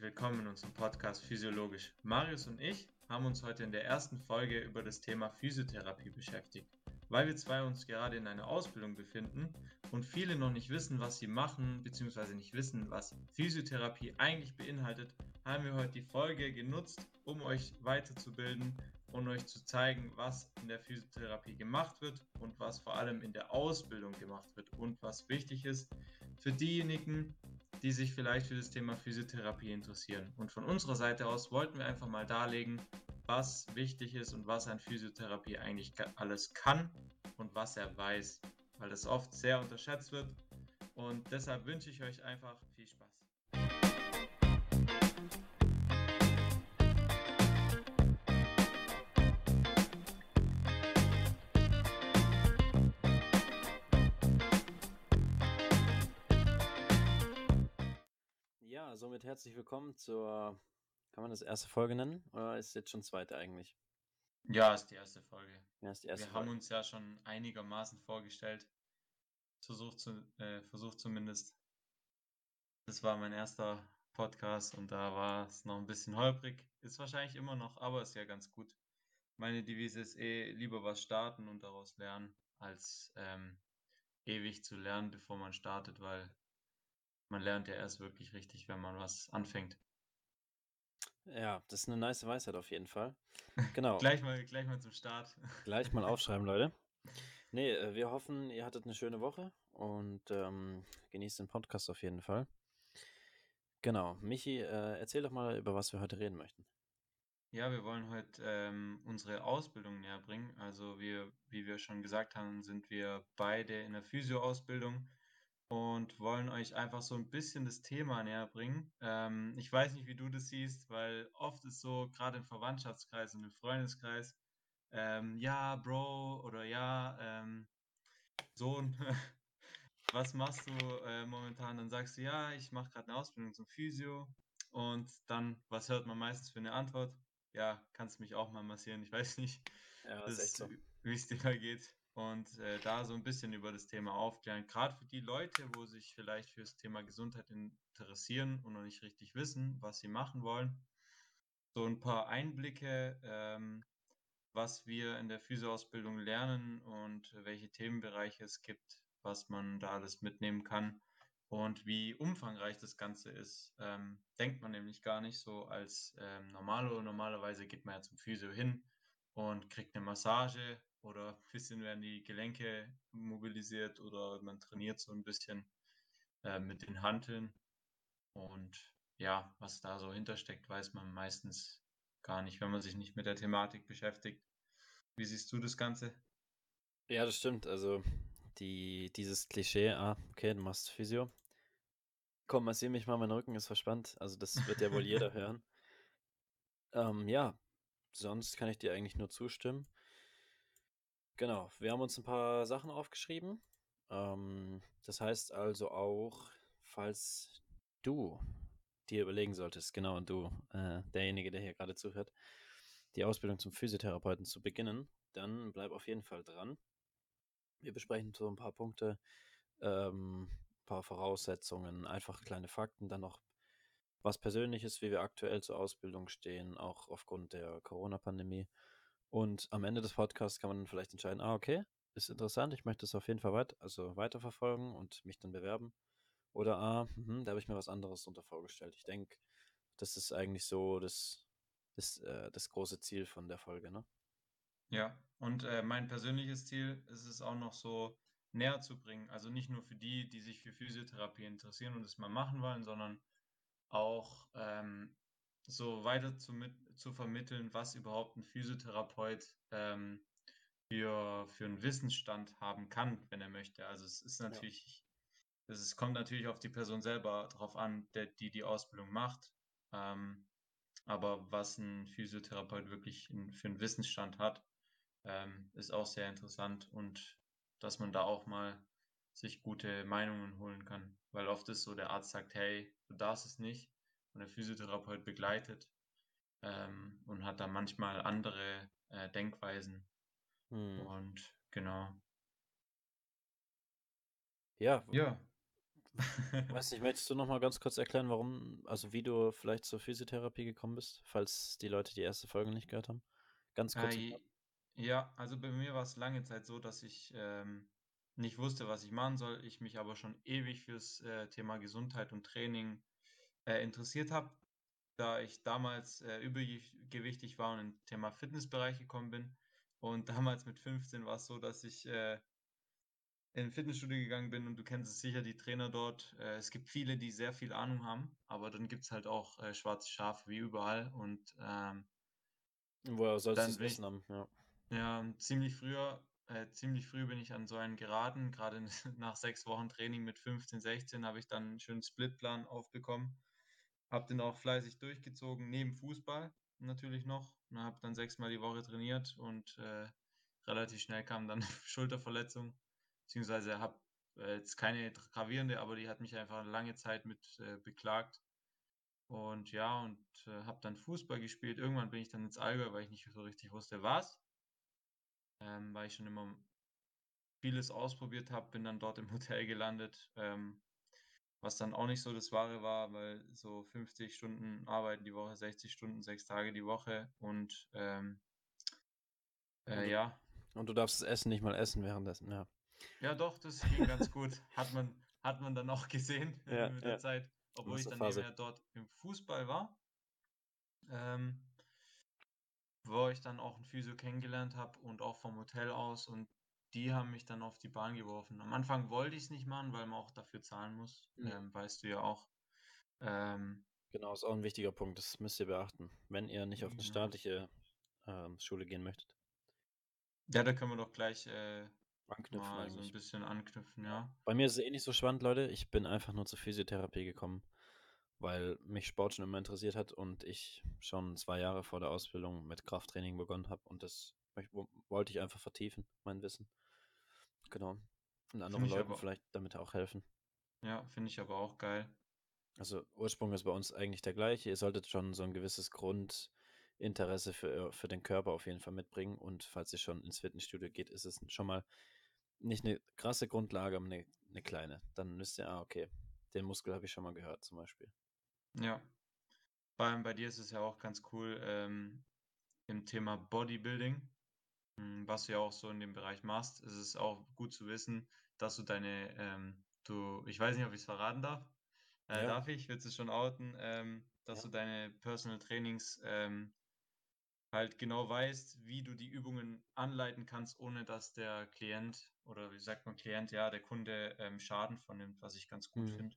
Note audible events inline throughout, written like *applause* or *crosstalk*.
herzlich willkommen in unserem Podcast Physiologisch. Marius und ich haben uns heute in der ersten Folge über das Thema Physiotherapie beschäftigt. Weil wir zwei uns gerade in einer Ausbildung befinden und viele noch nicht wissen, was sie machen, beziehungsweise nicht wissen, was Physiotherapie eigentlich beinhaltet, haben wir heute die Folge genutzt, um euch weiterzubilden und euch zu zeigen, was in der Physiotherapie gemacht wird und was vor allem in der Ausbildung gemacht wird und was wichtig ist für diejenigen, die sich vielleicht für das Thema Physiotherapie interessieren. Und von unserer Seite aus wollten wir einfach mal darlegen, was wichtig ist und was ein Physiotherapie eigentlich alles kann und was er weiß, weil das oft sehr unterschätzt wird. Und deshalb wünsche ich euch einfach somit herzlich willkommen zur, kann man das erste Folge nennen? Oder ist es jetzt schon zweite eigentlich? Ja, ist die erste Folge. Ja, ist die erste Wir Folge. haben uns ja schon einigermaßen vorgestellt. Versucht, zu, äh, versucht zumindest. Das war mein erster Podcast und da war es noch ein bisschen holprig. Ist wahrscheinlich immer noch, aber ist ja ganz gut. Meine Devise ist eh lieber was starten und daraus lernen, als ähm, ewig zu lernen, bevor man startet, weil man lernt ja erst wirklich richtig, wenn man was anfängt. Ja, das ist eine nice Weisheit auf jeden Fall. *laughs* Genau. gleich, mal, gleich mal zum Start. *laughs* Gleich mal aufschreiben, Leute. Nee, äh, wir hoffen, ihr hattet eine schöne Woche und ähm, genießt den Podcast auf jeden Fall. Genau. Michi, äh, erzähl doch mal, über was wir heute reden möchten. Ja, wir wollen heute ähm, unsere Ausbildung näher bringen. Also wir, wie wir schon gesagt haben, sind wir beide in der Physio-Ausbildung und wollen euch einfach so ein bisschen das Thema näher bringen. Ähm, ich weiß nicht, wie du das siehst, weil oft ist so, gerade im Verwandtschaftskreis und im Freundeskreis, ähm, ja, Bro oder ja, ähm, Sohn, *laughs* was machst du äh, momentan? Dann sagst du, ja, ich mache gerade eine Ausbildung zum Physio. Und dann, was hört man meistens für eine Antwort? Ja, kannst mich auch mal massieren. Ich weiß nicht, ja, so. wie es dir da geht und äh, da so ein bisschen über das Thema aufklären. Gerade für die Leute, wo sich vielleicht für das Thema Gesundheit interessieren und noch nicht richtig wissen, was sie machen wollen. So ein paar Einblicke, ähm, was wir in der Physioausbildung lernen und welche Themenbereiche es gibt, was man da alles mitnehmen kann und wie umfangreich das Ganze ist. Ähm, denkt man nämlich gar nicht so als ähm, normalo. Normalerweise geht man ja zum Physio hin und kriegt eine Massage oder ein bisschen werden die Gelenke mobilisiert oder man trainiert so ein bisschen äh, mit den Hanteln. Und ja, was da so hintersteckt, weiß man meistens gar nicht, wenn man sich nicht mit der Thematik beschäftigt. Wie siehst du das Ganze? Ja, das stimmt. Also die, dieses Klischee, ah, okay, du machst Physio. Komm, massier mich mal, mein Rücken ist verspannt. Also das wird ja wohl jeder *laughs* hören. Ähm, ja, sonst kann ich dir eigentlich nur zustimmen. Genau, wir haben uns ein paar Sachen aufgeschrieben. Ähm, das heißt also auch, falls du dir überlegen solltest, genau, und du, äh, derjenige, der hier gerade zuhört, die Ausbildung zum Physiotherapeuten zu beginnen, dann bleib auf jeden Fall dran. Wir besprechen so ein paar Punkte, ähm, ein paar Voraussetzungen, einfach kleine Fakten, dann noch was Persönliches, wie wir aktuell zur Ausbildung stehen, auch aufgrund der Corona-Pandemie. Und am Ende des Podcasts kann man dann vielleicht entscheiden, ah, okay, ist interessant, ich möchte es auf jeden Fall weit, also weiterverfolgen und mich dann bewerben. Oder ah, mh, da habe ich mir was anderes darunter vorgestellt. Ich denke, das ist eigentlich so das, das, äh, das große Ziel von der Folge, ne? Ja, und äh, mein persönliches Ziel ist es auch noch so näher zu bringen. Also nicht nur für die, die sich für Physiotherapie interessieren und es mal machen wollen, sondern auch ähm, so weiter zu, mit, zu vermitteln, was überhaupt ein Physiotherapeut ähm, für, für einen Wissensstand haben kann, wenn er möchte. Also es ist natürlich, ja. es kommt natürlich auf die Person selber drauf an, der, die die Ausbildung macht. Ähm, aber was ein Physiotherapeut wirklich in, für einen Wissensstand hat, ähm, ist auch sehr interessant und dass man da auch mal sich gute Meinungen holen kann. Weil oft ist so, der Arzt sagt, hey, du darfst es nicht und der Physiotherapeut begleitet ähm, und hat da manchmal andere äh, Denkweisen. Hm. Und genau. Ja, ja. Weiß nicht, möchtest du noch mal ganz kurz erklären, warum, also wie du vielleicht zur Physiotherapie gekommen bist, falls die Leute die erste Folge nicht gehört haben? Ganz kurz. Äh, ja, also bei mir war es lange Zeit so, dass ich ähm, nicht wusste, was ich machen soll. Ich mich aber schon ewig fürs äh, Thema Gesundheit und Training äh, interessiert habe, da ich damals äh, übergewichtig war und im Thema Fitnessbereich gekommen bin. Und *laughs* damals mit 15 war es so, dass ich äh, in Fitnessstudio gegangen bin und du kennst es sicher, die Trainer dort. Äh, es gibt viele, die sehr viel Ahnung haben, aber dann gibt es halt auch äh, schwarze Schafe wie überall. Und ähm, woher sollst du es wissen haben? Ja. ja, ziemlich früher, äh, ziemlich früh bin ich an so einen geraten. Gerade *laughs* nach sechs Wochen Training mit 15, 16 habe ich dann einen schönen Splitplan aufbekommen. Habe den auch fleißig durchgezogen, neben Fußball natürlich noch. Und habe dann sechsmal die Woche trainiert und äh, relativ schnell kam dann *laughs* Schulterverletzung beziehungsweise habe äh, jetzt keine gravierende, aber die hat mich einfach lange Zeit mit äh, beklagt. Und ja, und äh, habe dann Fußball gespielt. Irgendwann bin ich dann ins Allgäu, weil ich nicht so richtig wusste, was. Ähm, weil ich schon immer vieles ausprobiert habe, bin dann dort im Hotel gelandet, ähm, was dann auch nicht so das Wahre war, weil so 50 Stunden arbeiten die Woche, 60 Stunden, sechs Tage die Woche und ähm, äh, Und du, ja, und du darfst das Essen nicht mal essen währenddessen, ja. Ja, doch, das ging ganz gut. *laughs* Hat man, hat man dann auch gesehen *laughs* Ja, mit der ja. Zeit, obwohl ich dann Masterphase. nebenher dort im Fußball war, ähm, wo ich dann auch einen Physio kennengelernt habe und auch vom Hotel aus und die haben mich dann auf die Bahn geworfen. Am Anfang wollte ich es nicht machen, weil man auch dafür zahlen muss, Mhm. ähm, weißt du ja auch. Ähm, Genau, ist auch ein wichtiger Punkt, das müsst ihr beachten, wenn ihr nicht auf eine staatliche ähm, Schule gehen möchtet. ja, da können wir doch gleich äh, Anknüpfen mal so ein bisschen anknüpfen, ja. Bei mir ist es eh nicht so spannend, Leute. Ich bin einfach nur zur Physiotherapie gekommen, weil mich Sport schon immer interessiert hat und ich schon zwei Jahre vor der Ausbildung mit Krafttraining begonnen habe und das wollte ich einfach vertiefen, mein Wissen. Genau. Und anderen Leuten vielleicht damit auch helfen. Ja, finde ich aber auch geil. Also Ursprung ist bei uns eigentlich der gleiche. Ihr solltet schon so ein gewisses Grundinteresse für, für den Körper auf jeden Fall mitbringen. Und falls ihr schon ins Fitnessstudio geht, ist es schon mal nicht eine krasse Grundlage, aber eine, eine kleine. Dann müsst ihr, ah, okay, den Muskel habe ich schon mal gehört zum Beispiel. Ja. Vor allem bei dir ist es ja auch ganz cool ähm, im Thema Bodybuilding, was du ja auch so in dem Bereich machst. Es ist auch gut zu wissen, dass du deine, ähm, du, ich weiß nicht, ob ich es verraten darf. Äh, Ja. Darf ich? Willst du schon outen, ähm, dass Ja. du deine Personal Trainings ähm, halt genau weißt, wie du die Übungen anleiten kannst, ohne dass der Klient oder wie sagt man Klient, ja, der Kunde ähm, Schaden von nimmt, was ich ganz gut Mhm. finde.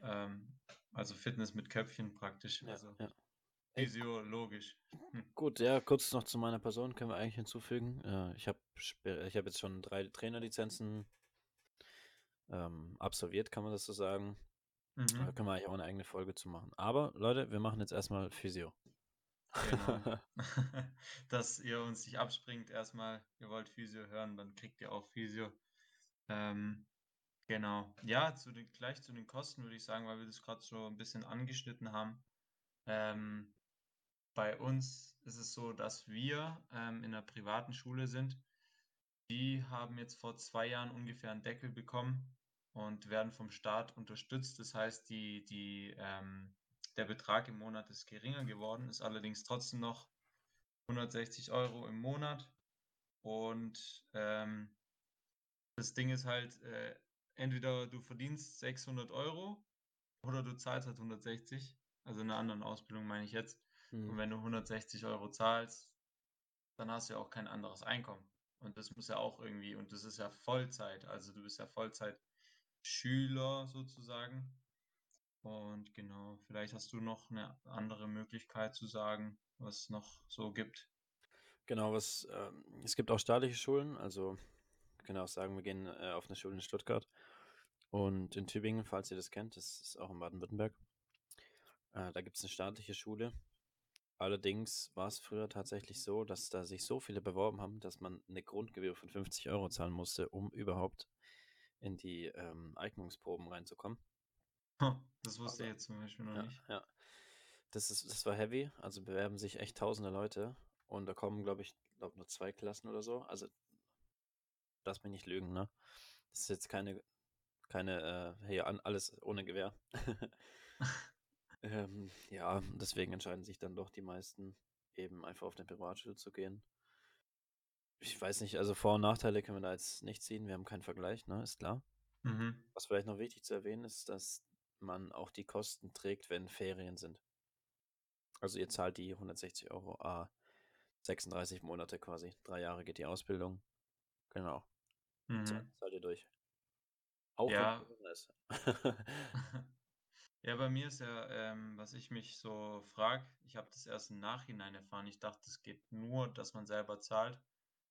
Ähm, also Fitness mit Köpfchen praktisch, Ja, also physiologisch. Hm. Gut, ja, kurz noch zu meiner Person können wir eigentlich hinzufügen. Äh, ich habe ich hab jetzt schon drei Trainerlizenzen ähm, absolviert, kann man das so sagen. Da Mhm. können wir eigentlich auch eine eigene Folge zu machen. Aber Leute, wir machen jetzt erstmal Physio. Genau. *laughs* *laughs* Dass ihr uns nicht abspringt, erstmal, ihr wollt Physio hören, dann kriegt ihr auch Physio. Ähm, genau. Ja, zu den, gleich zu den Kosten würde ich sagen, weil wir das gerade so ein bisschen angeschnitten haben. Ähm, bei uns ist es so, dass wir ähm, in einer privaten Schule sind. Die haben jetzt vor zwei Jahren ungefähr einen Deckel bekommen und werden vom Staat unterstützt. Das heißt, die, die, ähm, der Betrag im Monat ist geringer geworden, ist allerdings trotzdem noch 160 Euro im Monat. Und ähm, das Ding ist halt, äh, entweder du verdienst 600 Euro oder du zahlst halt 160. Also in einer anderen Ausbildung meine ich jetzt. Und Hm. wenn du 160 Euro zahlst, dann hast du ja auch kein anderes Einkommen. Und das muss ja auch irgendwie, und das ist ja Vollzeit. Also du bist ja Vollzeit-Schüler sozusagen. Und genau, vielleicht hast du noch eine andere Möglichkeit zu sagen, was es noch so gibt. Genau, was, ähm, es gibt auch staatliche Schulen, also auch sagen, wir gehen äh, auf eine Schule in Stuttgart und in Tübingen, falls ihr das kennt, das ist auch in Baden-Württemberg. Äh, da gibt es eine staatliche Schule. Allerdings war es früher tatsächlich so, dass da sich so viele beworben haben, dass man eine Grundgebühr von 50 Euro zahlen musste, um überhaupt in die ähm, Eignungsproben reinzukommen. Das wusste ich jetzt zum Beispiel noch Ja, nicht. ja. Das ist, das war heavy. Also bewerben sich echt tausende Leute. Und da kommen, glaube ich, glaub nur zwei Klassen oder so. Also, lass mich nicht lügen, ne? Das ist jetzt keine keine, äh, hier an, alles ohne Gewehr. *laughs* *laughs* ähm, ja, deswegen entscheiden sich dann doch die meisten, eben einfach auf den Privatschule zu gehen. Ich weiß nicht, also Vor- und Nachteile können wir da jetzt nicht ziehen. Wir haben keinen Vergleich, ne? Ist klar. Mhm. Was vielleicht noch wichtig zu erwähnen ist, dass man auch die Kosten trägt, wenn Ferien sind. Also ihr zahlt die 160 Euro a 36 Monate quasi. Drei Jahre geht die Ausbildung. Genau. Mhm. Zahlt ihr durch. Auch Ja. wenn ist. *laughs* *laughs* Ja, bei mir ist ja, ähm, was ich mich so frage, ich habe das erst im Nachhinein erfahren. Ich dachte, es geht nur, dass man selber zahlt.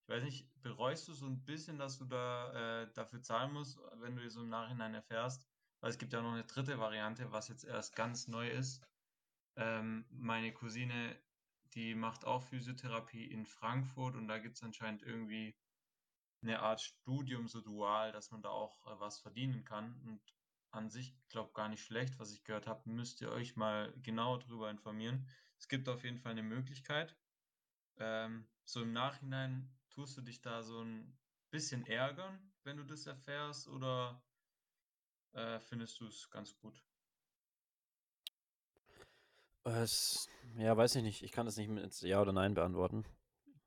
Ich weiß nicht, bereust du so ein bisschen, dass du da äh, dafür zahlen musst, wenn du so im Nachhinein erfährst? Weil es gibt ja noch eine dritte Variante, was jetzt erst ganz neu ist. Ähm, meine Cousine, die macht auch Physiotherapie in Frankfurt und da gibt es anscheinend irgendwie eine Art Studium, so dual, dass man da auch äh, was verdienen kann. Und an sich, glaube gar nicht schlecht, was ich gehört habe, müsst ihr euch mal genau darüber informieren. Es gibt auf jeden Fall eine Möglichkeit. Ähm, so im Nachhinein tust du dich da so ein bisschen ärgern, wenn du das erfährst, oder äh, findest du es ganz gut? Es, ja, weiß ich nicht. Ich kann das nicht mit Ja oder Nein beantworten.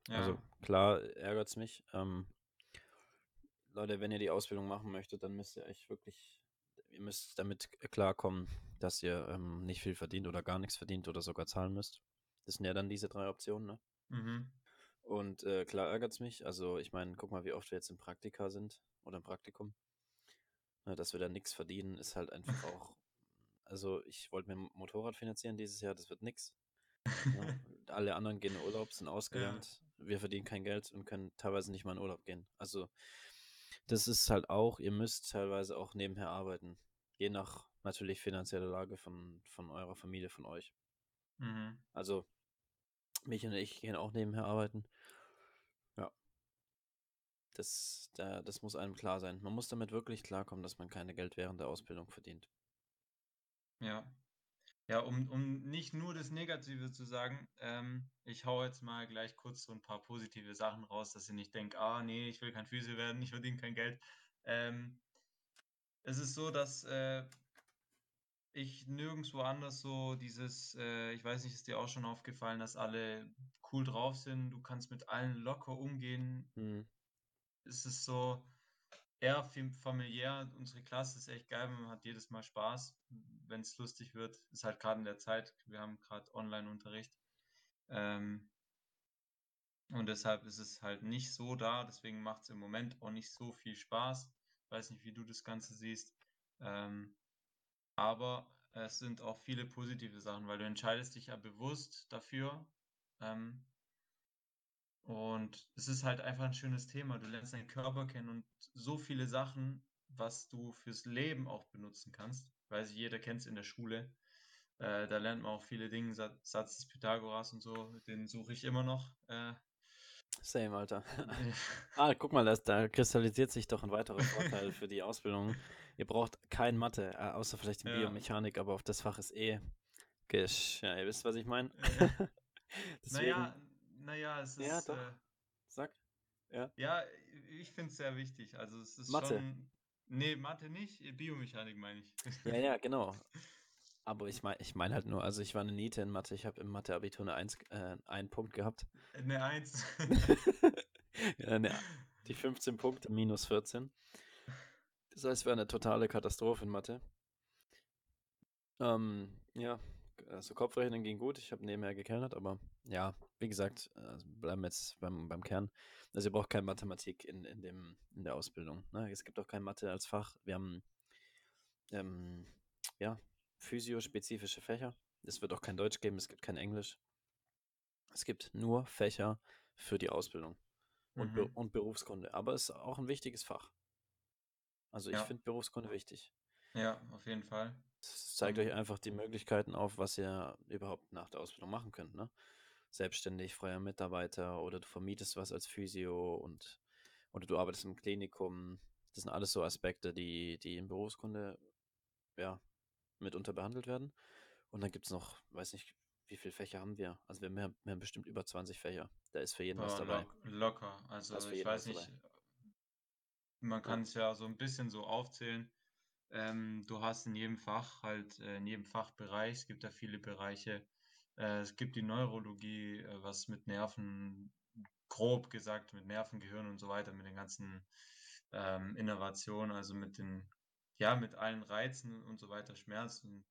Also Ja, klar ärgert es mich. Ähm, Leute, wenn ihr die Ausbildung machen möchtet, dann müsst ihr euch wirklich, ihr müsst damit klarkommen, dass ihr ähm, nicht viel verdient oder gar nichts verdient oder sogar zahlen müsst. Das sind ja dann diese drei Optionen, ne? mhm. Und äh, klar ärgert es mich. Also ich meine, guck mal, wie oft wir jetzt im Praktika sind oder im Praktikum. Ne, dass wir da nichts verdienen, ist halt einfach auch. *laughs* Also ich wollte mir ein Motorrad finanzieren dieses Jahr, das wird nix. *laughs* Ne? Alle anderen gehen in Urlaub, sind Ja, ausgelernt. Wir verdienen kein Geld und können teilweise nicht mal in Urlaub gehen. Also das ist halt auch, ihr müsst teilweise auch nebenher arbeiten. Je nach natürlich finanzieller Lage von, von eurer Familie, von euch. mhm. Also mich und ich gehen auch nebenher arbeiten. Ja, das, da, das muss einem klar sein. Man muss damit wirklich klarkommen, dass man keine Geld während der Ausbildung verdient. Ja. Ja, um, um nicht nur das Negative zu sagen, ähm, ich hau jetzt mal gleich kurz so ein paar positive Sachen raus, dass ihr nicht denkt, ah nee, ich will kein Physio werden, ich verdiene kein Geld. Ähm, es ist so, dass äh, ich nirgendwo anders so dieses, äh, ich weiß nicht, ist dir auch schon aufgefallen, dass alle cool drauf sind, du kannst mit allen locker umgehen. Hm. Es ist so eher fam- familiär. Unsere Klasse ist echt geil, man hat jedes Mal Spaß, wenn es lustig wird. Ist halt gerade in der Zeit, wir haben gerade Online-Unterricht. Ähm, und deshalb ist es halt nicht so da, deswegen macht es im Moment auch nicht so viel Spaß. Weiß nicht, wie du das Ganze siehst. Ähm, aber es sind auch viele positive Sachen, weil du entscheidest dich ja bewusst dafür. Ähm, und es ist halt einfach ein schönes Thema. Du lernst deinen Körper kennen und so viele Sachen, was du fürs Leben auch benutzen kannst. Weiß ich, jeder kennt es in der Schule. Äh, da lernt man auch viele Dinge, Sa- Satz des Pythagoras und so, den suche ich immer noch. Äh, Same, Alter. *laughs* *laughs* Ah, guck mal, das, da kristallisiert sich doch ein weiterer Vorteil für die Ausbildung. Ihr braucht kein Mathe, äh, außer vielleicht in Ja. Biomechanik, aber auf das Fach ist eh gesch. Ja, ihr wisst, was ich meine? *laughs* Naja, naja, es Ja, ist, doch. äh, sag. Ja. ja, ich finde es sehr wichtig. Also es ist Mathe. schon, nee, Mathe nicht, Biomechanik meine ich. Ja, ja, *laughs* genau. Aber ich meine ich mein halt nur, also ich war eine Niete in Mathe, ich habe im Mathe-Abitur eine Eins, äh, einen Punkt gehabt. Eine Eins. *laughs* ja, ne, die 15 Punkte minus 14. Das heißt, es wäre eine totale Katastrophe in Mathe. Ähm, ja, also Kopfrechnen ging gut. Ich habe nebenher gekellnert, aber ja, wie gesagt, also bleiben wir jetzt beim, beim Kern. Also ihr braucht keine Mathematik in, in, dem, in der Ausbildung. Ne? Es gibt auch kein Mathe als Fach. Wir haben ähm, ja, physiospezifische Fächer. Es wird auch kein Deutsch geben, es gibt kein Englisch. Es gibt nur Fächer für die Ausbildung und, Be Mhm. und Berufskunde. Aber es ist auch ein wichtiges Fach. Also ich Ja. finde Berufskunde wichtig. Ja, auf jeden Fall. Zeigt Und- euch einfach die Möglichkeiten auf, was ihr überhaupt nach der Ausbildung machen könnt. Ne? Selbstständig, freier Mitarbeiter oder du vermietest was als Physio und oder du arbeitest im Klinikum. Das sind alles so Aspekte, die, die in Berufskunde ja, mitunter behandelt werden. Und dann gibt es noch, weiß nicht, wie viele Fächer haben wir? Also wir haben, wir haben bestimmt über 20 Fächer. Da ist für jeden was Boah, dabei. lock, locker. Also ich weiß was nicht, dabei. man kann es ja so ein bisschen so aufzählen. Ähm, du hast in jedem Fach halt, äh, in jedem Fachbereich, es gibt da viele Bereiche. Äh, es gibt die Neurologie, äh, was mit Nerven, grob gesagt, mit Nerven, Gehirn und so weiter, mit den ganzen ähm, Innovationen, also mit den, ja, mit allen Reizen und so weiter, Schmerzen.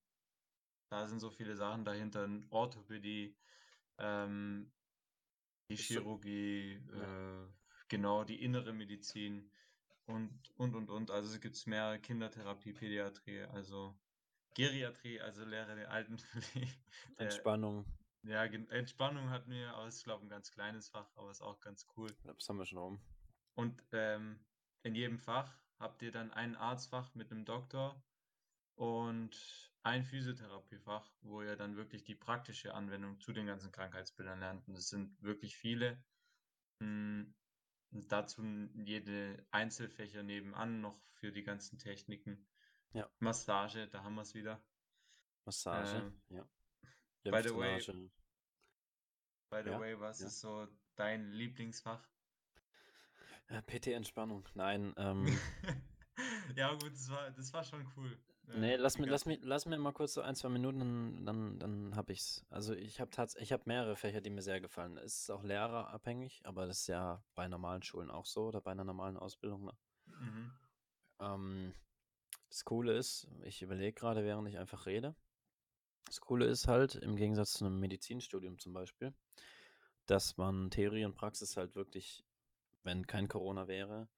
Da sind so viele Sachen dahinter, Orthopädie, ähm, die Chirurgie, ja. äh, genau, die innere Medizin und, und, und, und. Also es gibt mehr Kindertherapie, Pädiatrie, also Geriatrie, also Lehre der Altenpflege. *laughs* Entspannung, ja, Entspannung wir, aber es ist, glaube ich, ein ganz kleines Fach, aber ist auch ganz cool. das haben wir schon rum. Und ähm, in jedem Fach habt ihr dann ein Arztfach mit einem Doktor und ein Physiotherapiefach, wo ihr dann wirklich die praktische Anwendung zu den ganzen Krankheitsbildern lernt. Und es sind wirklich viele. Mm, Und dazu jede Einzelfächer nebenan noch für die ganzen Techniken. Ja. Massage, da haben wir es wieder. Massage, Ähm, ja. by the way-. By the Ja, way, was ja. ist so dein Lieblingsfach? Äh, PT-Entspannung, nein, ähm, *laughs* ja, gut, das war, das war schon cool. Nee, lass mir, lass mir, lass mir mal kurz so ein, zwei Minuten, dann, dann, hab ich's. Also ich habe ich habe mehrere Fächer, die mir sehr gefallen. Es ist auch lehrerabhängig, aber das ist ja bei normalen Schulen auch so oder bei einer normalen Ausbildung. Ne? Mhm. Ähm, das Coole ist, ich überlege gerade, während ich einfach rede. Das Coole ist halt, im Gegensatz zu einem Medizinstudium zum Beispiel, dass man Theorie und Praxis halt wirklich, wenn kein Corona wäre,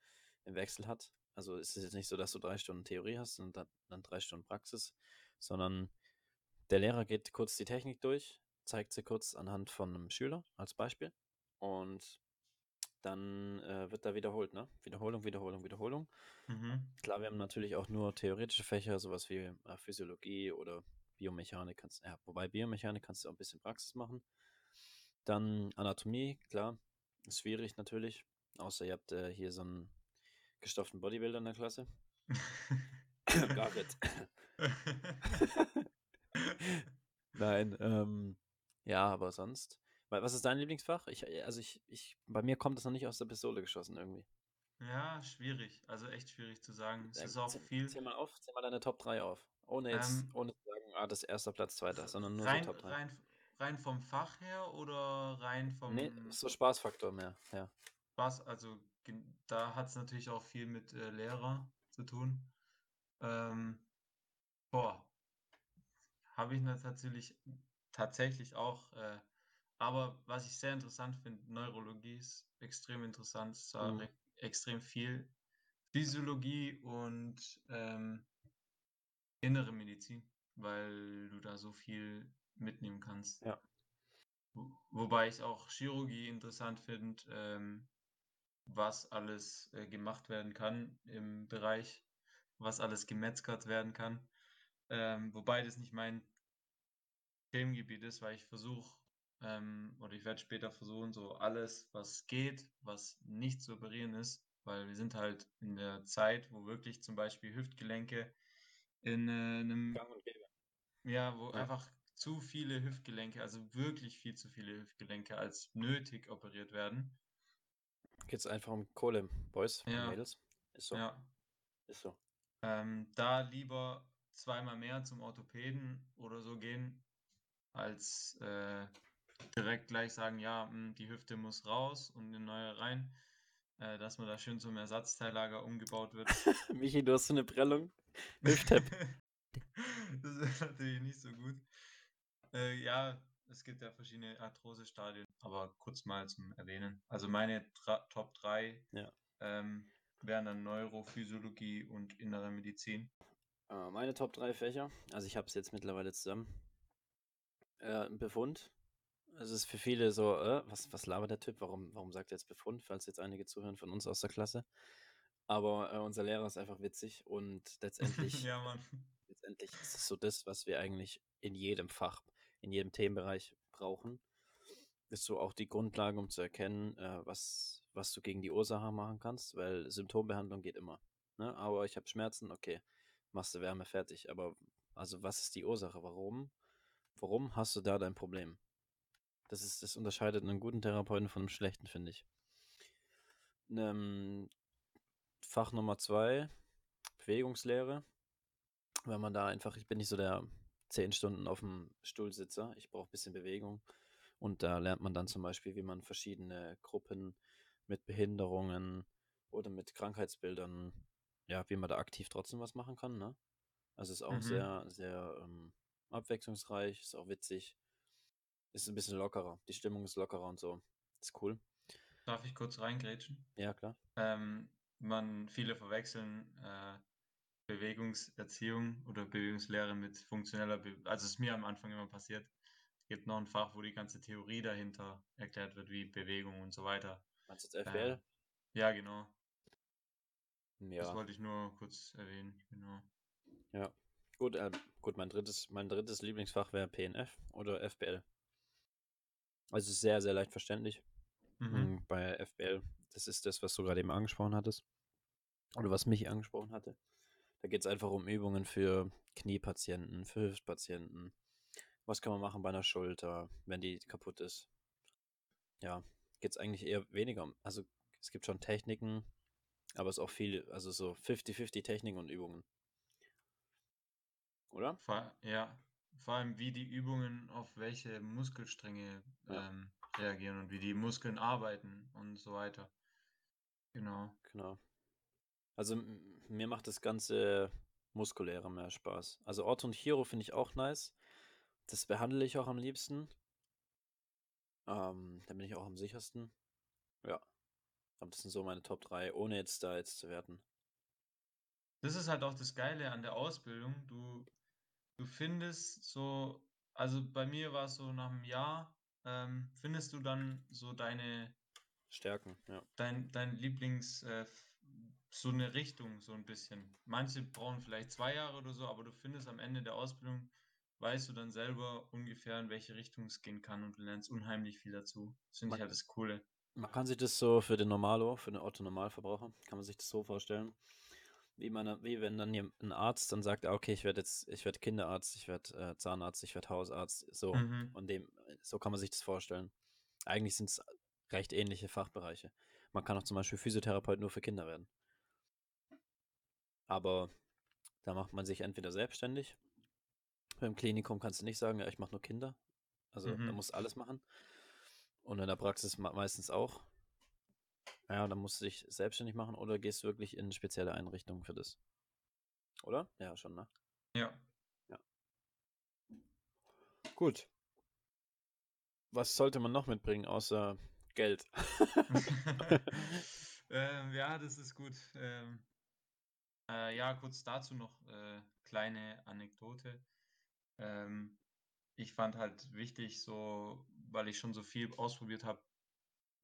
im Wechsel hat. Also es ist jetzt nicht so, dass du drei Stunden Theorie hast und dann, dann drei Stunden Praxis, sondern der Lehrer geht kurz die Technik durch, zeigt sie kurz anhand von einem Schüler als Beispiel und dann äh, wird da wiederholt, ne? Wiederholung, Wiederholung, Wiederholung. Mhm. Klar, wir haben natürlich auch nur theoretische Fächer, sowas wie äh, Physiologie oder Biomechanik. Kannst, ja, wobei Biomechanik kannst du auch ein bisschen Praxis machen. Dann Anatomie, klar, ist schwierig natürlich. Außer ihr habt äh, hier so einen gestopften Bodybuilder in der Klasse. *laughs* David. *laughs* Nein, ähm, ja, aber sonst. Was ist dein Lieblingsfach? Ich, äh, also ich, ich, bei mir kommt das noch nicht aus der Pistole geschossen irgendwie. ja, schwierig. Also echt schwierig zu sagen. Es ist auch zähl, viel. Zähl mal auf, zähl mal deine Top 3 auf. Ohne jetzt, Ähm, ohne zu sagen, ah, das ist erster Platz, zweiter, sondern nur rein, so Top 3. rein, rein vom Fach her oder rein vom Nee, so Spaßfaktor mehr, ja. Spaß? Also da hat es natürlich auch viel mit äh, Lehrer zu tun. Ähm, boah, habe ich natürlich tatsächlich auch. Äh, aber was ich sehr interessant finde, Neurologie ist extrem interessant. Es Mhm. re- extrem viel Physiologie und ähm, innere Medizin, weil du da so viel mitnehmen kannst. Ja. Wo- Wobei ich auch Chirurgie interessant finde, ähm, was alles äh, gemacht werden kann im Bereich, was alles gemetzgert werden kann. Ähm, wobei das nicht mein Themengebiet ist, weil ich versuche, ähm, oder ich werde später versuchen, so alles, was geht, was nicht zu operieren ist, weil wir sind halt in der Zeit, wo wirklich zum Beispiel Hüftgelenke in äh, einem, ja, wo Ja. einfach zu viele Hüftgelenke, also wirklich viel zu viele Hüftgelenke als nötig operiert werden. Geht's einfach um Kohle, Boys Ja. Mädels. Ist so, Ja, ist so. ähm, da lieber zweimal mehr zum Orthopäden oder so gehen, als äh, direkt gleich sagen, ja, mh, die Hüfte muss raus und eine neue rein, äh, dass man da schön zum Ersatzteillager umgebaut wird. *laughs* Michi, du hast so eine Prellung. Hüfttab. *laughs* das ist natürlich nicht so gut. Äh, ja, es gibt ja verschiedene Arthrose-Stadien, aber kurz mal zum Erwähnen. Also meine Top 3 Ja. ähm, wären dann Neurophysiologie und innere Medizin. Äh, meine Top 3 Fächer, also ich habe es jetzt mittlerweile zusammen. Äh, Befund. Es ist für viele so, äh, was, was labert der Typ? Warum, warum sagt er jetzt Befund, falls jetzt einige zuhören von uns aus der Klasse? Aber äh, unser Lehrer ist einfach witzig und letztendlich, *laughs* ja, letztendlich ist es so das, was wir eigentlich in jedem Fach, in jedem Themenbereich brauchen. Ist so auch die Grundlage, um zu erkennen, äh, was, was du gegen die Ursache machen kannst, weil Symptombehandlung geht immer. Ne? Aber ich habe Schmerzen, okay, machst du Wärme fertig. Aber also was ist die Ursache? Warum? Warum hast du da dein Problem? Das ist, das unterscheidet einen guten Therapeuten von einem schlechten, finde ich. Ähm, Fach Nummer zwei, Bewegungslehre. Wenn man da einfach, ich bin nicht so der 10 Stunden auf dem Stuhl sitzer, ich brauche ein bisschen Bewegung. Und da lernt man dann zum Beispiel, wie man verschiedene Gruppen mit Behinderungen oder mit Krankheitsbildern, ja, wie man da aktiv trotzdem was machen kann, ne? Also ist auch Mhm. sehr, sehr ähm, abwechslungsreich, ist auch witzig, ist ein bisschen lockerer, die Stimmung ist lockerer und so. Ist cool. Darf ich kurz reingrätschen? Ja, klar. Ähm, man, viele verwechseln äh, Bewegungserziehung oder Bewegungslehre mit funktioneller Be also es ist mir am Anfang immer passiert. Gibt noch ein Fach, wo die ganze Theorie dahinter erklärt wird, wie Bewegung und so weiter. Meinst du jetzt FBL? Äh, ja, genau. Das Ja, wollte ich nur kurz erwähnen, genau. ja. Gut, äh, gut, mein drittes, mein drittes Lieblingsfach wäre PNF oder FBL. Also ist sehr, sehr leicht verständlich. Mhm. Mm, Bei FBL, das ist das, was du gerade eben angesprochen hattest. Oder was mich angesprochen hatte. Da geht es einfach um Übungen für Kniepatienten, für Hüftpatienten. Was kann man machen bei einer Schulter, wenn die kaputt ist? Ja, geht es eigentlich eher weniger um. Also es gibt schon Techniken, aber es ist auch viel, also so 50-50 Techniken und Übungen. Oder? Vor, ja, vor allem wie die Übungen auf welche Muskelstränge Ja. ähm, reagieren und wie die Muskeln arbeiten und so weiter. Genau. Genau. Also mir macht das ganze Muskuläre mehr Spaß. Also Ortho und Chiro finde ich auch nice. Das behandle ich auch am liebsten. Ähm, da bin ich auch am sichersten. Ja. Aber das sind so meine Top 3, ohne jetzt da jetzt zu werten. Das ist halt auch das Geile an der Ausbildung. Du, du findest so, also bei mir war es so nach einem Jahr, ähm, findest du dann so deine, Stärken, ja. dein, dein Lieblings, äh, so eine Richtung, so ein bisschen. Manche brauchen vielleicht zwei Jahre oder so, aber du findest am Ende der Ausbildung, weißt du dann selber ungefähr, in welche Richtung es gehen kann und du lernst unheimlich viel dazu. Das finde ich halt das Coole. Man kann sich das so für den Normalo, für den Otto-Normalverbraucher, kann man sich das so vorstellen, wie man, wie wenn dann ein Arzt dann sagt, ah, okay, ich werde jetzt, ich werde Kinderarzt, ich werde äh, Zahnarzt, ich werde Hausarzt, so. Mhm. Und dem, so kann man sich das vorstellen. Eigentlich sind es recht ähnliche Fachbereiche. Man kann auch zum Beispiel Physiotherapeut nur für Kinder werden. Aber da macht man sich entweder selbstständig. Beim Klinikum kannst du nicht sagen, ja, ich mache nur Kinder. Also da Mhm. musst du alles machen. Und in der Praxis me- meistens auch. Ja, dann musst du dich selbstständig machen oder gehst wirklich in spezielle Einrichtungen für das. Oder? Ja, schon, ne? Ja. Gut. Was sollte man noch mitbringen, außer Geld? *laughs* *laughs* ähm, ja, das ist gut. Ähm, äh, ja, kurz dazu noch äh, kleine Anekdote. Ähm, ich fand halt wichtig, so, weil ich schon so viel ausprobiert habe,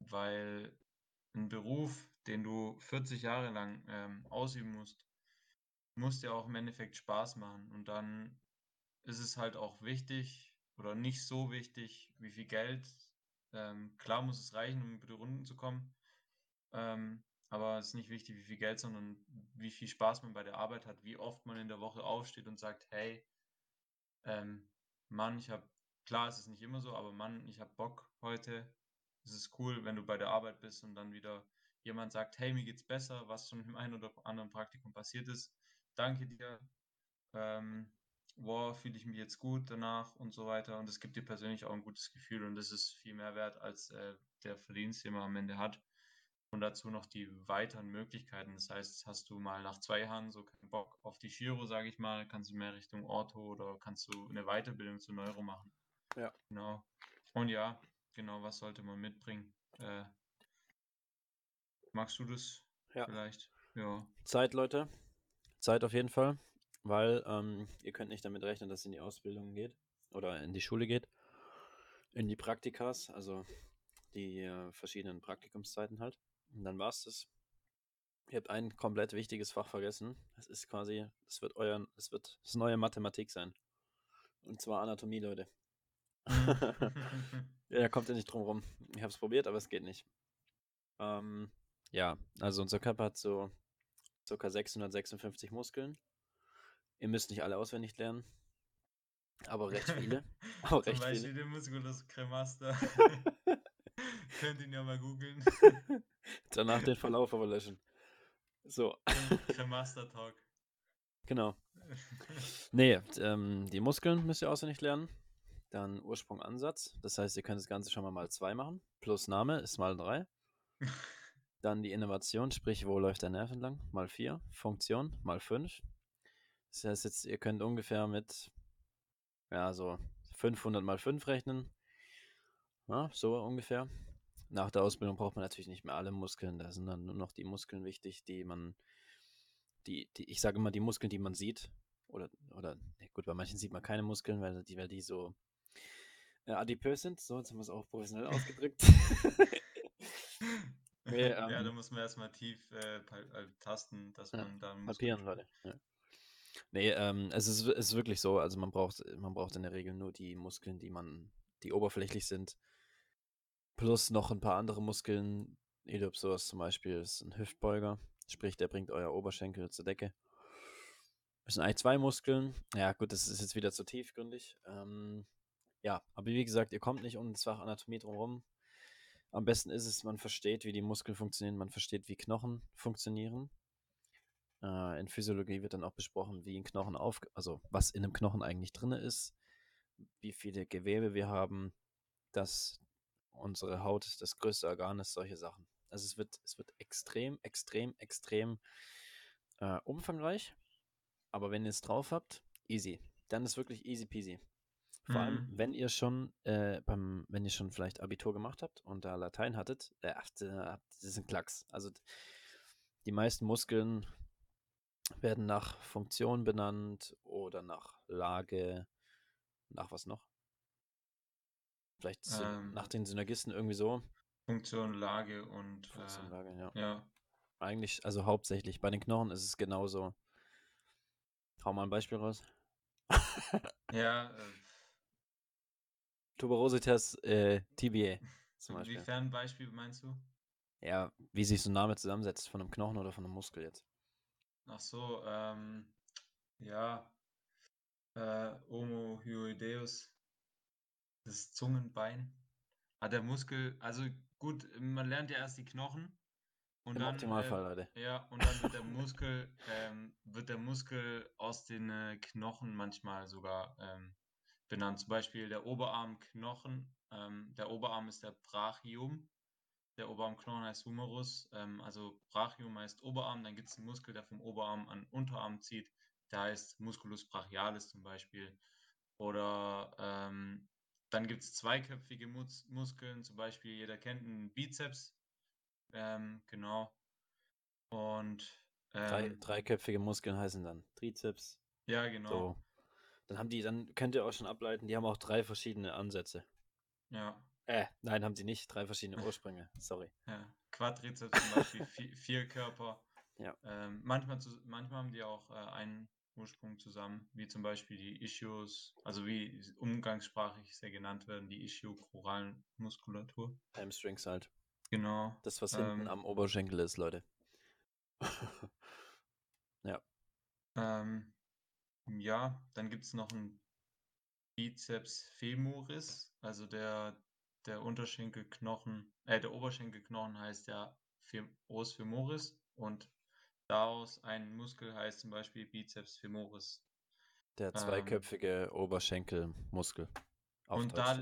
weil ein Beruf, den du 40 Jahre lang ähm, ausüben musst, muss dir auch im Endeffekt Spaß machen. Und dann ist es halt auch wichtig oder nicht so wichtig, wie viel Geld. Ähm, klar muss es reichen, um über die Runden zu kommen. Ähm, aber es ist nicht wichtig, wie viel Geld, sondern wie viel Spaß man bei der Arbeit hat, wie oft man in der Woche aufsteht und sagt, hey, ähm, Mann, ich habe, klar ist es nicht immer so, aber Mann, ich habe Bock heute. Es ist cool, wenn du bei der Arbeit bist und dann wieder jemand sagt, hey, mir geht's besser, was schon im einen oder anderen Praktikum passiert ist. Danke dir. Ähm, wow, fühle ich mich jetzt gut danach und so weiter. Und es gibt dir persönlich auch ein gutes Gefühl und das ist viel mehr wert als äh, der Verdienst, den man am Ende hat. Und dazu noch die weiteren Möglichkeiten. Das heißt, hast du mal nach zwei Jahren so keinen Bock auf die Chiro, sage ich mal, kannst du mehr Richtung Ortho oder kannst du eine Weiterbildung zu Neuro machen. Ja. Genau. Und ja, genau, was sollte man mitbringen? Äh, magst du das Ja. vielleicht? Ja. Zeit, Leute. Zeit auf jeden Fall, weil ähm, ihr könnt nicht damit rechnen, dass es in die Ausbildung geht oder in die Schule geht. In die Praktikas, also die äh, verschiedenen Praktikumszeiten halt. Und dann war's das. Ihr habt ein komplett wichtiges Fach vergessen. Es ist quasi, es wird euer, es wird das neue Mathematik sein. Und zwar Anatomie, Leute. *laughs* Ja, da kommt ihr nicht drum rum. Ich habe es probiert, aber es geht nicht. Ähm, ja, also unser Körper hat so ca. 656 Muskeln. Ihr müsst nicht alle auswendig lernen, aber recht viele. *laughs* Aber Zum recht Beispiel viele. den Musculus cremaster. *laughs* Könnt ihn ja mal googeln. *laughs* Danach den Verlauf aber löschen. So, Cremaster *laughs* Talk. Genau. *laughs* Nee, ähm, die Muskeln müsst ihr auswendig lernen. Dann Ursprung, Ansatz. Das heißt, ihr könnt das Ganze schon mal mal zwei machen. Plus Name ist mal drei. Dann die Innovation, sprich, wo läuft der Nerv entlang? Mal vier. Funktion mal fünf. Das heißt jetzt, ihr könnt ungefähr mit, ja, so 500 mal 5 rechnen. Ja, so ungefähr. Nach der Ausbildung braucht man natürlich nicht mehr alle Muskeln. Da sind dann nur noch die Muskeln wichtig, die man, die, die ich sage immer die Muskeln, die man sieht. Oder, oder, nee, gut, bei manchen sieht man keine Muskeln, weil die, weil die so äh, adipös sind. So, jetzt haben wir es auch professionell *laughs* ausgedrückt. *laughs* nee, ähm, ja, da muss man erstmal tief äh, äh, tasten, dass ja, man dann. Papieren, Leute. Ja. Nee, ähm, es, ist, es ist wirklich so. Also man braucht, man braucht in der Regel nur die Muskeln, die man, die oberflächlich sind. Plus noch ein paar andere Muskeln. Iliopsoas zum Beispiel ist ein Hüftbeuger. Sprich, der bringt euer Oberschenkel zur Decke. Das sind eigentlich zwei Muskeln. Ja, gut, das ist jetzt wieder zu tiefgründig. Ähm, ja, aber wie gesagt, ihr kommt nicht um das Fach Anatomie drumherum. Am besten ist es, man versteht, wie die Muskeln funktionieren, man versteht, wie Knochen funktionieren. Äh, in Physiologie wird dann auch besprochen, wie ein Knochen auf, also was in einem Knochen eigentlich drin ist, wie viele Gewebe wir haben, dass unsere Haut das größte Organ ist, solche Sachen. Also es wird, es wird extrem, extrem, extrem äh, umfangreich. Aber wenn ihr es drauf habt, easy. Dann ist wirklich easy peasy. Vor mhm. allem, wenn ihr schon äh, beim, wenn ihr schon vielleicht Abitur gemacht habt und da Latein hattet, äh, das ist ein Klacks. Also die meisten Muskeln werden nach Funktion benannt oder nach Lage, nach was noch? Vielleicht ähm, nach den Synergisten irgendwie so. Funktion, Lage und Funktion, äh, Lage, ja. ja. Eigentlich, also hauptsächlich. Bei den Knochen ist es genauso. Hau mal ein Beispiel raus. *laughs* ja, äh, Tuberositas äh, tibiae *laughs* zum Beispiel. Inwiefern Beispiel meinst du? Ja, wie sich so ein Name zusammensetzt, von einem Knochen oder von einem Muskel jetzt. Ach so, ähm, ja, äh, Homo hyoideus, das Zungenbein. Ah, der Muskel, also gut, man lernt ja erst die Knochen und Im dann, Optimalfall, äh, Leute. Ja, und dann wird der Muskel, ähm, wird der Muskel aus den äh, Knochen manchmal sogar ähm, benannt. Zum Beispiel der Oberarmknochen. Ähm, der Oberarm ist der Brachium. Der Oberarmknochen heißt Humerus. Ähm, also Brachium heißt Oberarm. Dann gibt es einen Muskel, der vom Oberarm an Unterarm zieht. Der heißt Musculus brachialis zum Beispiel. Oder ähm, dann gibt es zweiköpfige Mus Muskeln. Zum Beispiel, jeder kennt einen Bizeps. Ähm, genau. Und Drei, dreiköpfige Muskeln heißen dann Trizeps. Ja, genau. So. Dann haben die, dann könnt ihr auch schon ableiten, die haben auch drei verschiedene Ansätze. Ja. Äh, nein, haben sie nicht. Drei verschiedene *laughs* Ursprünge. Sorry. Ja. Quadrizeps zum Beispiel, vier, vier, Körper. Ja. Ähm, manchmal, zu, manchmal haben die auch äh, einen Ursprung zusammen, wie zum Beispiel die Ischios, also wie umgangssprachlich sehr genannt werden, die ischiochoralen Muskulatur. Hamstrings halt. Genau. Das, was ähm, hinten am Oberschenkel ist, Leute. *laughs* ja. Ähm, ja, dann gibt es noch einen Bizeps femoris, also der, der Unterschenkelknochen, äh, der Oberschenkelknochen heißt ja Os femoris und daraus ein Muskel heißt zum Beispiel Bizeps femoris. Der ähm, zweiköpfige ähm, Oberschenkelmuskel. Und da,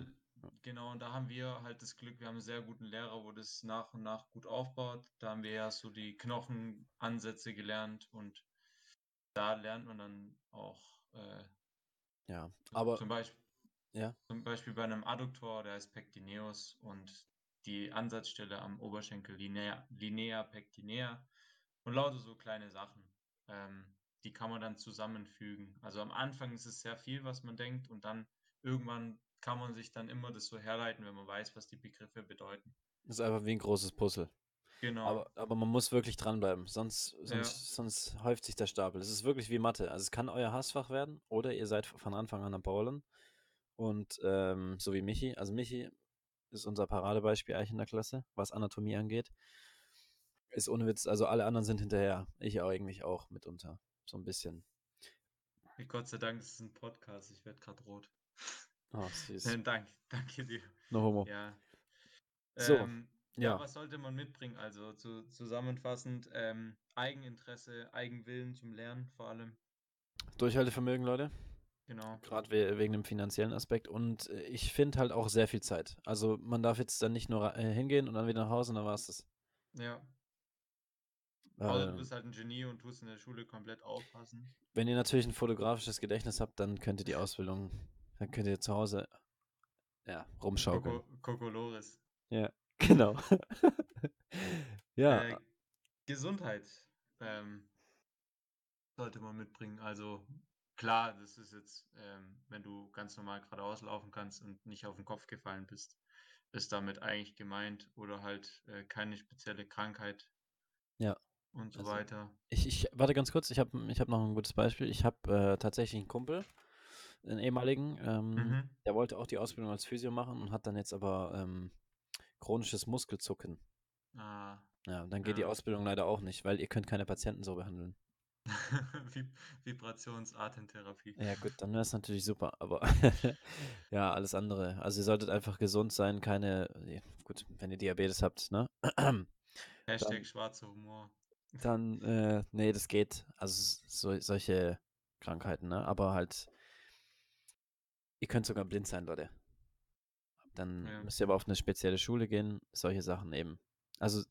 genau, und da haben wir halt das Glück, wir haben einen sehr guten Lehrer, wo das nach und nach gut aufbaut. Da haben wir ja so die Knochenansätze gelernt und da lernt man dann auch. Äh, ja, aber. Zum Beispiel, ja. zum Beispiel bei einem Adduktor, der ist Pectineus und die Ansatzstelle am Oberschenkel Linea, Linea pectinea und lauter so kleine Sachen. Ähm, die kann man dann zusammenfügen. Also am Anfang ist es sehr viel, was man denkt und dann irgendwann kann man sich dann immer das so herleiten, wenn man weiß, was die Begriffe bedeuten. Das ist einfach wie ein großes Puzzle. Genau. Aber, aber man muss wirklich dranbleiben, sonst, sonst, ja. sonst häuft sich der Stapel. Es ist wirklich wie Mathe. Also es kann euer Hassfach werden oder ihr seid von Anfang an am Baulen. Und ähm, so wie Michi, also Michi ist unser Paradebeispiel eigentlich in der Klasse, was Anatomie angeht. Ist ohne Witz, also alle anderen sind hinterher. Ich eigentlich auch mitunter. So ein bisschen. Gott sei Dank ist es ein Podcast, ich werde gerade rot. Oh, süß. *laughs* Dank, danke dir. No homo. Ja. So. Ähm, ja. ja. was sollte man mitbringen? Also zu, zusammenfassend, ähm, Eigeninteresse, Eigenwillen zum Lernen vor allem. Durchhaltevermögen, Leute. Genau. Gerade we wegen dem finanziellen Aspekt. Und äh, ich finde halt auch sehr viel Zeit. Also man darf jetzt dann nicht nur äh, hingehen und dann wieder nach Hause und dann war es das. Ja. Außer du bist halt ein Genie und tust in der Schule komplett aufpassen. wenn ihr natürlich ein fotografisches Gedächtnis habt, dann könnt ihr die Ausbildung, dann könnt ihr zu Hause ja, rumschaukeln. Coco, Kokolores. Ja, *laughs* genau. ja, Äh, Gesundheit ähm, sollte man mitbringen. Also klar, das ist jetzt, ähm, wenn du ganz normal geradeaus laufen kannst und nicht auf den Kopf gefallen bist, ist damit eigentlich gemeint oder halt äh, keine spezielle Krankheit Ja, und so also weiter. ich, ich warte ganz kurz, ich habe ich hab noch ein gutes Beispiel. Ich habe äh, tatsächlich einen Kumpel, einen ehemaligen, ähm, Mhm. der wollte auch die Ausbildung als Physio machen und hat dann jetzt aber ähm, chronisches Muskelzucken. Ah, Ja, dann geht die ja. Ausbildung leider auch nicht, weil ihr könnt keine Patienten so behandeln. *laughs* Vib Vibrations-Atemtherapie. Ja, gut, dann wäre es natürlich super, aber *laughs* ja, alles andere. Also ihr solltet einfach gesund sein, keine, gut, wenn ihr Diabetes habt, ne? *clears throat* Hashtag Dann, schwarzer Humor. Dann äh, nee, das geht. Also so, solche Krankheiten, ne? Aber halt, ihr könnt sogar blind sein, Leute. Dann Ja. müsst ihr aber auf eine spezielle Schule gehen, solche Sachen eben. Also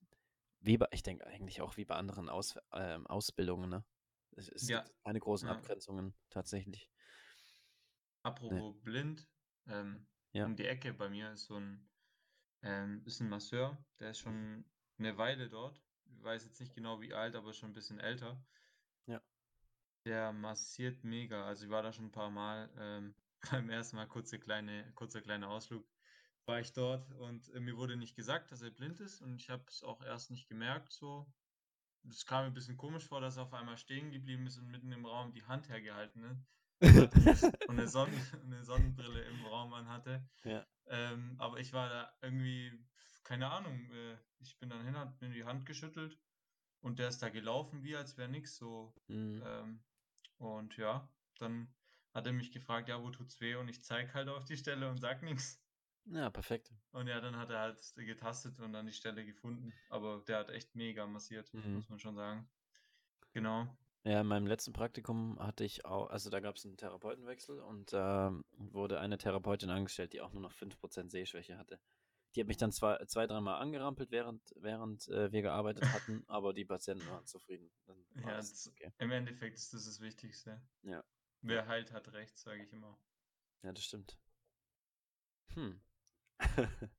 wie bei, ich denke eigentlich auch wie bei anderen Aus, ähm, Ausbildungen, ne? Es, es Ja, gibt keine großen ja. Abgrenzungen tatsächlich. Nee. Apropos blind, ähm, Ja. um die Ecke bei mir ist so ein, ähm, ist ein Masseur, der ist schon eine Weile dort. Weiß jetzt nicht genau wie alt, aber schon ein bisschen älter. Ja. Der massiert mega. Also ich war da schon ein paar Mal. Ähm, *laughs* beim ersten Mal kurze kleine, kurzer kleiner Ausflug war ich dort und äh, mir wurde nicht gesagt, dass er blind ist und ich habe es auch erst nicht gemerkt. So, es kam mir ein bisschen komisch vor, dass er auf einmal stehen geblieben ist und mitten im Raum die Hand hergehalten hat und, *laughs* eine, und eine, Sonnen, eine Sonnenbrille im Raum anhatte. Ja. Ähm, aber ich war da irgendwie, keine Ahnung, äh, ich bin dann hin, hab mir die Hand geschüttelt und der ist da gelaufen, wie als wäre nichts so. Mhm. Ähm, und ja, dann hat er mich gefragt, ja, wo tut's weh? Und ich zeig halt auf die Stelle und sag nichts. Ja, perfekt. Und ja, dann hat er halt getastet und dann die Stelle gefunden. Aber der hat echt mega massiert, Mhm. muss man schon sagen. Genau. Ja, in meinem letzten Praktikum hatte ich auch, also da gab es einen Therapeutenwechsel und da wurde eine Therapeutin angestellt, die auch nur noch 5% Sehschwäche hatte. Die hat mich dann zwei, zwei dreimal angerampelt, während, während äh, wir gearbeitet hatten, *laughs* aber die Patienten waren zufrieden. Ja, okay. im Endeffekt ist das das Wichtigste. Ja, Wer heilt, hat recht, sage ich immer. ja, das stimmt. Hm. *laughs*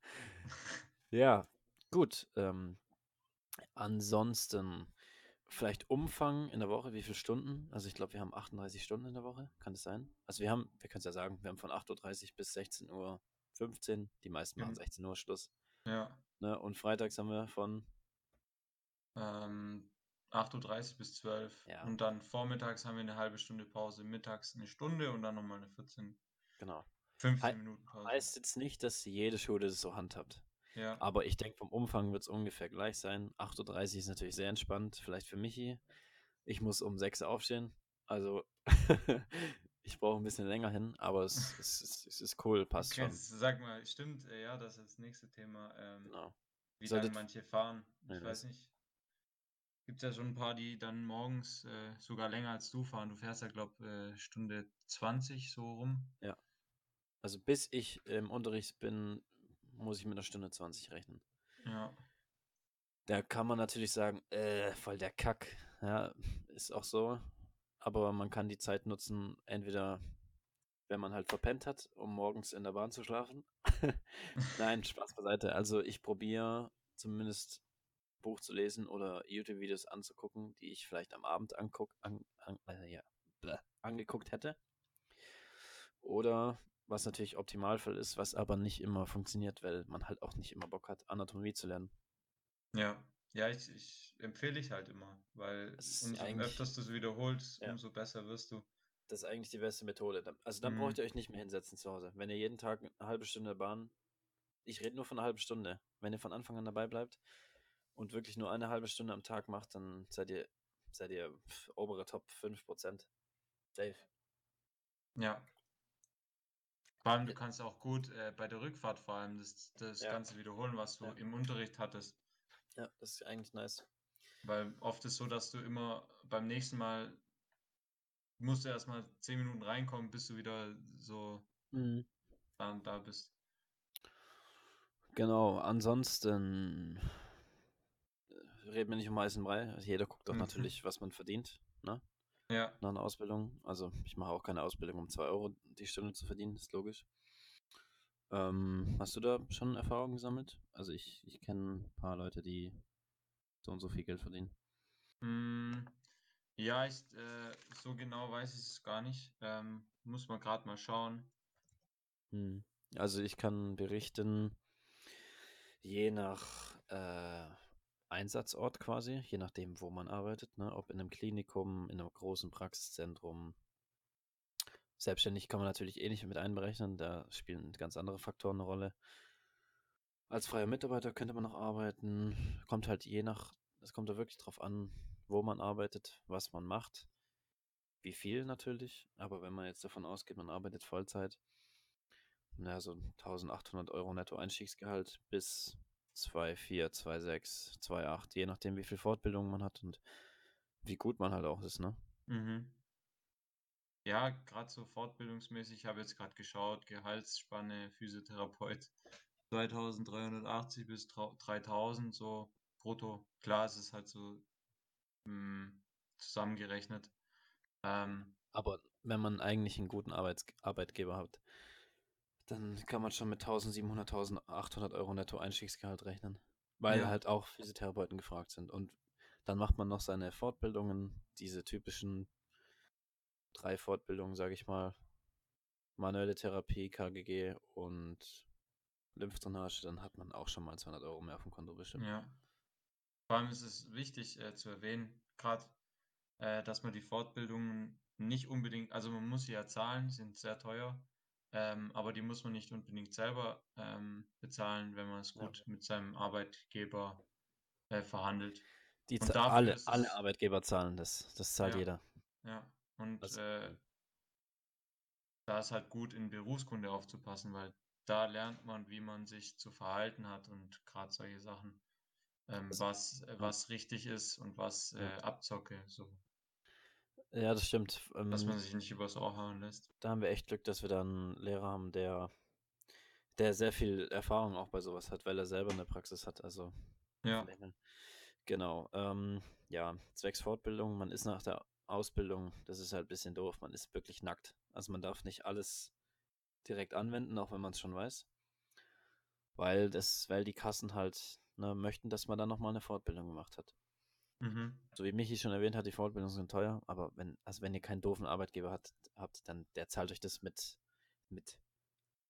Ja, gut. Ähm, ansonsten vielleicht Umfang in der Woche, wie viele Stunden? Also ich glaube, wir haben 38 Stunden in der Woche, kann das sein? Also wir haben, wir können es ja sagen, wir haben von 8.30 Uhr bis 16.15 Uhr, die meisten machen Gen- 16 Uhr Schluss. Ja. Ne? Und freitags haben wir von, Ähm, 8.30 Uhr bis 12 ja, Und dann vormittags haben wir eine halbe Stunde Pause, mittags eine Stunde und dann nochmal eine 14, genau. 15 Hei Minuten Pause. heißt jetzt nicht, dass jede Schule das so handhabt. Ja. Aber ich denke, vom Umfang wird es ungefähr gleich sein. 8.30 Uhr ist natürlich sehr entspannt, vielleicht für Michi. Ich muss um 6 Uhr aufstehen. Also *laughs* ich brauche ein bisschen länger hin, aber es, *laughs* es, es, es ist cool, passt Okay, schon. sag mal, stimmt, äh, ja, das ist das nächste Thema. Ähm, Genau. wie lange Solltet, manche fahren. ja, Ich weiß das, nicht. Gibt ja schon ein paar, die dann morgens äh, sogar länger als du fahren. Du fährst ja, glaube äh, Stunde 20 so rum. ja. Also bis ich im Unterricht bin, muss ich mit einer Stunde 20 rechnen. Ja. Da kann man natürlich sagen, äh, voll der Kack. Ja, ist auch so. Aber man kann die Zeit nutzen, entweder wenn man halt verpennt hat, um morgens in der Bahn zu schlafen. *laughs* Nein, Spaß beiseite. Also ich probiere zumindest Buch zu lesen oder YouTube-Videos anzugucken, die ich vielleicht am Abend anguck, an, an, äh, ja, bläh, angeguckt hätte. Oder was natürlich Optimalfall ist, was aber nicht immer funktioniert, weil man halt auch nicht immer Bock hat, Anatomie zu lernen. Ja. Ja, ich, ich empfehle ich halt immer, weil Das umso öfters du es wiederholst, ja, umso besser wirst du. das ist eigentlich die beste Methode. Also dann braucht Mhm. ihr euch nicht mehr hinsetzen zu Hause. Wenn ihr jeden Tag eine halbe Stunde Bahn, ich rede nur von einer halben Stunde, wenn ihr von Anfang an dabei bleibt und wirklich nur eine halbe Stunde am Tag macht, dann seid ihr, seid ihr pf, obere Top 5%. Safe. Ja. Vor allem, du kannst auch gut äh, bei der Rückfahrt vor allem das, das ja, Ganze wiederholen, was du ja, im Unterricht hattest. Ja, das ist eigentlich nice. Weil oft ist so, dass du immer beim nächsten Mal musst du erstmal zehn Minuten reinkommen, bis du wieder so Mhm. dann da bist. Genau, ansonsten äh, reden wir nicht um heißen Brei. Also jeder guckt doch Mhm. natürlich, was man verdient, ne? Ja. Nach einer Ausbildung. Also ich mache auch keine Ausbildung, um 2 Euro die Stunde zu verdienen, ist logisch. Ähm, hast du da schon Erfahrungen gesammelt? Also ich, ich kenne ein paar Leute, die so und so viel Geld verdienen. Mm, ja, ich, äh, so genau weiß ich es gar nicht. Ähm, muss man gerade mal schauen. Hm. Also ich kann berichten, je nach äh, Einsatzort quasi, je nachdem, wo man arbeitet, ne? ob in einem Klinikum, in einem großen Praxiszentrum. Selbstständig kann man natürlich eh nicht mit einberechnen, da spielen ganz andere Faktoren eine Rolle. Als freier Mitarbeiter könnte man noch arbeiten, kommt halt je nach, es kommt da wirklich drauf an, wo man arbeitet, was man macht, wie viel natürlich, aber wenn man jetzt davon ausgeht, man arbeitet Vollzeit, naja, so 1800 Euro Netto-Einstiegsgehalt bis 2,4, 2,6, 2,8, je nachdem, wie viel Fortbildung man hat und wie gut man halt auch ist, ne? Mhm. Ja, gerade so fortbildungsmäßig, ich habe jetzt gerade geschaut, Gehaltsspanne Physiotherapeut *laughs* 2380 bis 3000 so brutto. Klar, es ist halt so mh, zusammengerechnet. Ähm, Aber wenn man eigentlich einen guten Arbeits Arbeitgeber hat, dann kann man schon mit 1700, 1800 Euro Netto-Einstiegsgehalt rechnen. Weil Ja. halt auch Physiotherapeuten gefragt sind. Und dann macht man noch seine Fortbildungen, diese typischen drei Fortbildungen, sage ich mal. Manuelle Therapie, KGG und Lymphdrainage, dann hat man auch schon mal 200 Euro mehr auf dem Konto bestimmt. Ja. Vor allem ist es wichtig äh, zu erwähnen, gerade, äh, dass man die Fortbildungen nicht unbedingt, also man muss sie ja zahlen, sind sehr teuer, ähm, aber die muss man nicht unbedingt selber ähm, bezahlen, wenn man es Ja. gut mit seinem Arbeitgeber äh, verhandelt. Die alle, alle Arbeitgeber zahlen das. Das zahlt Ja. jeder. Ja, und Also- äh, da ist halt gut in Berufskunde aufzupassen, weil da lernt man, wie man sich zu verhalten hat und gerade solche Sachen, ähm, was, äh, was richtig ist und was äh, Abzocke, so, Ja, das stimmt. dass Ähm, man sich nicht übers Ohr hauen lässt. da haben wir echt Glück, dass wir da einen Lehrer haben, der, der sehr viel Erfahrung auch bei sowas hat, weil er selber eine Praxis hat. Also Ja. Genau. Ähm, ja, zwecks Fortbildung, man ist nach der Ausbildung, das ist halt ein bisschen doof, man ist wirklich nackt. Also man darf nicht alles direkt anwenden, auch wenn man es schon weiß. Weil das, weil die Kassen halt ne, möchten, dass man dann nochmal eine Fortbildung gemacht hat. mhm. So wie Michi schon erwähnt hat, die Fortbildungen sind teuer, aber wenn, also wenn ihr keinen doofen Arbeitgeber hat, habt, dann der zahlt euch das mit, mit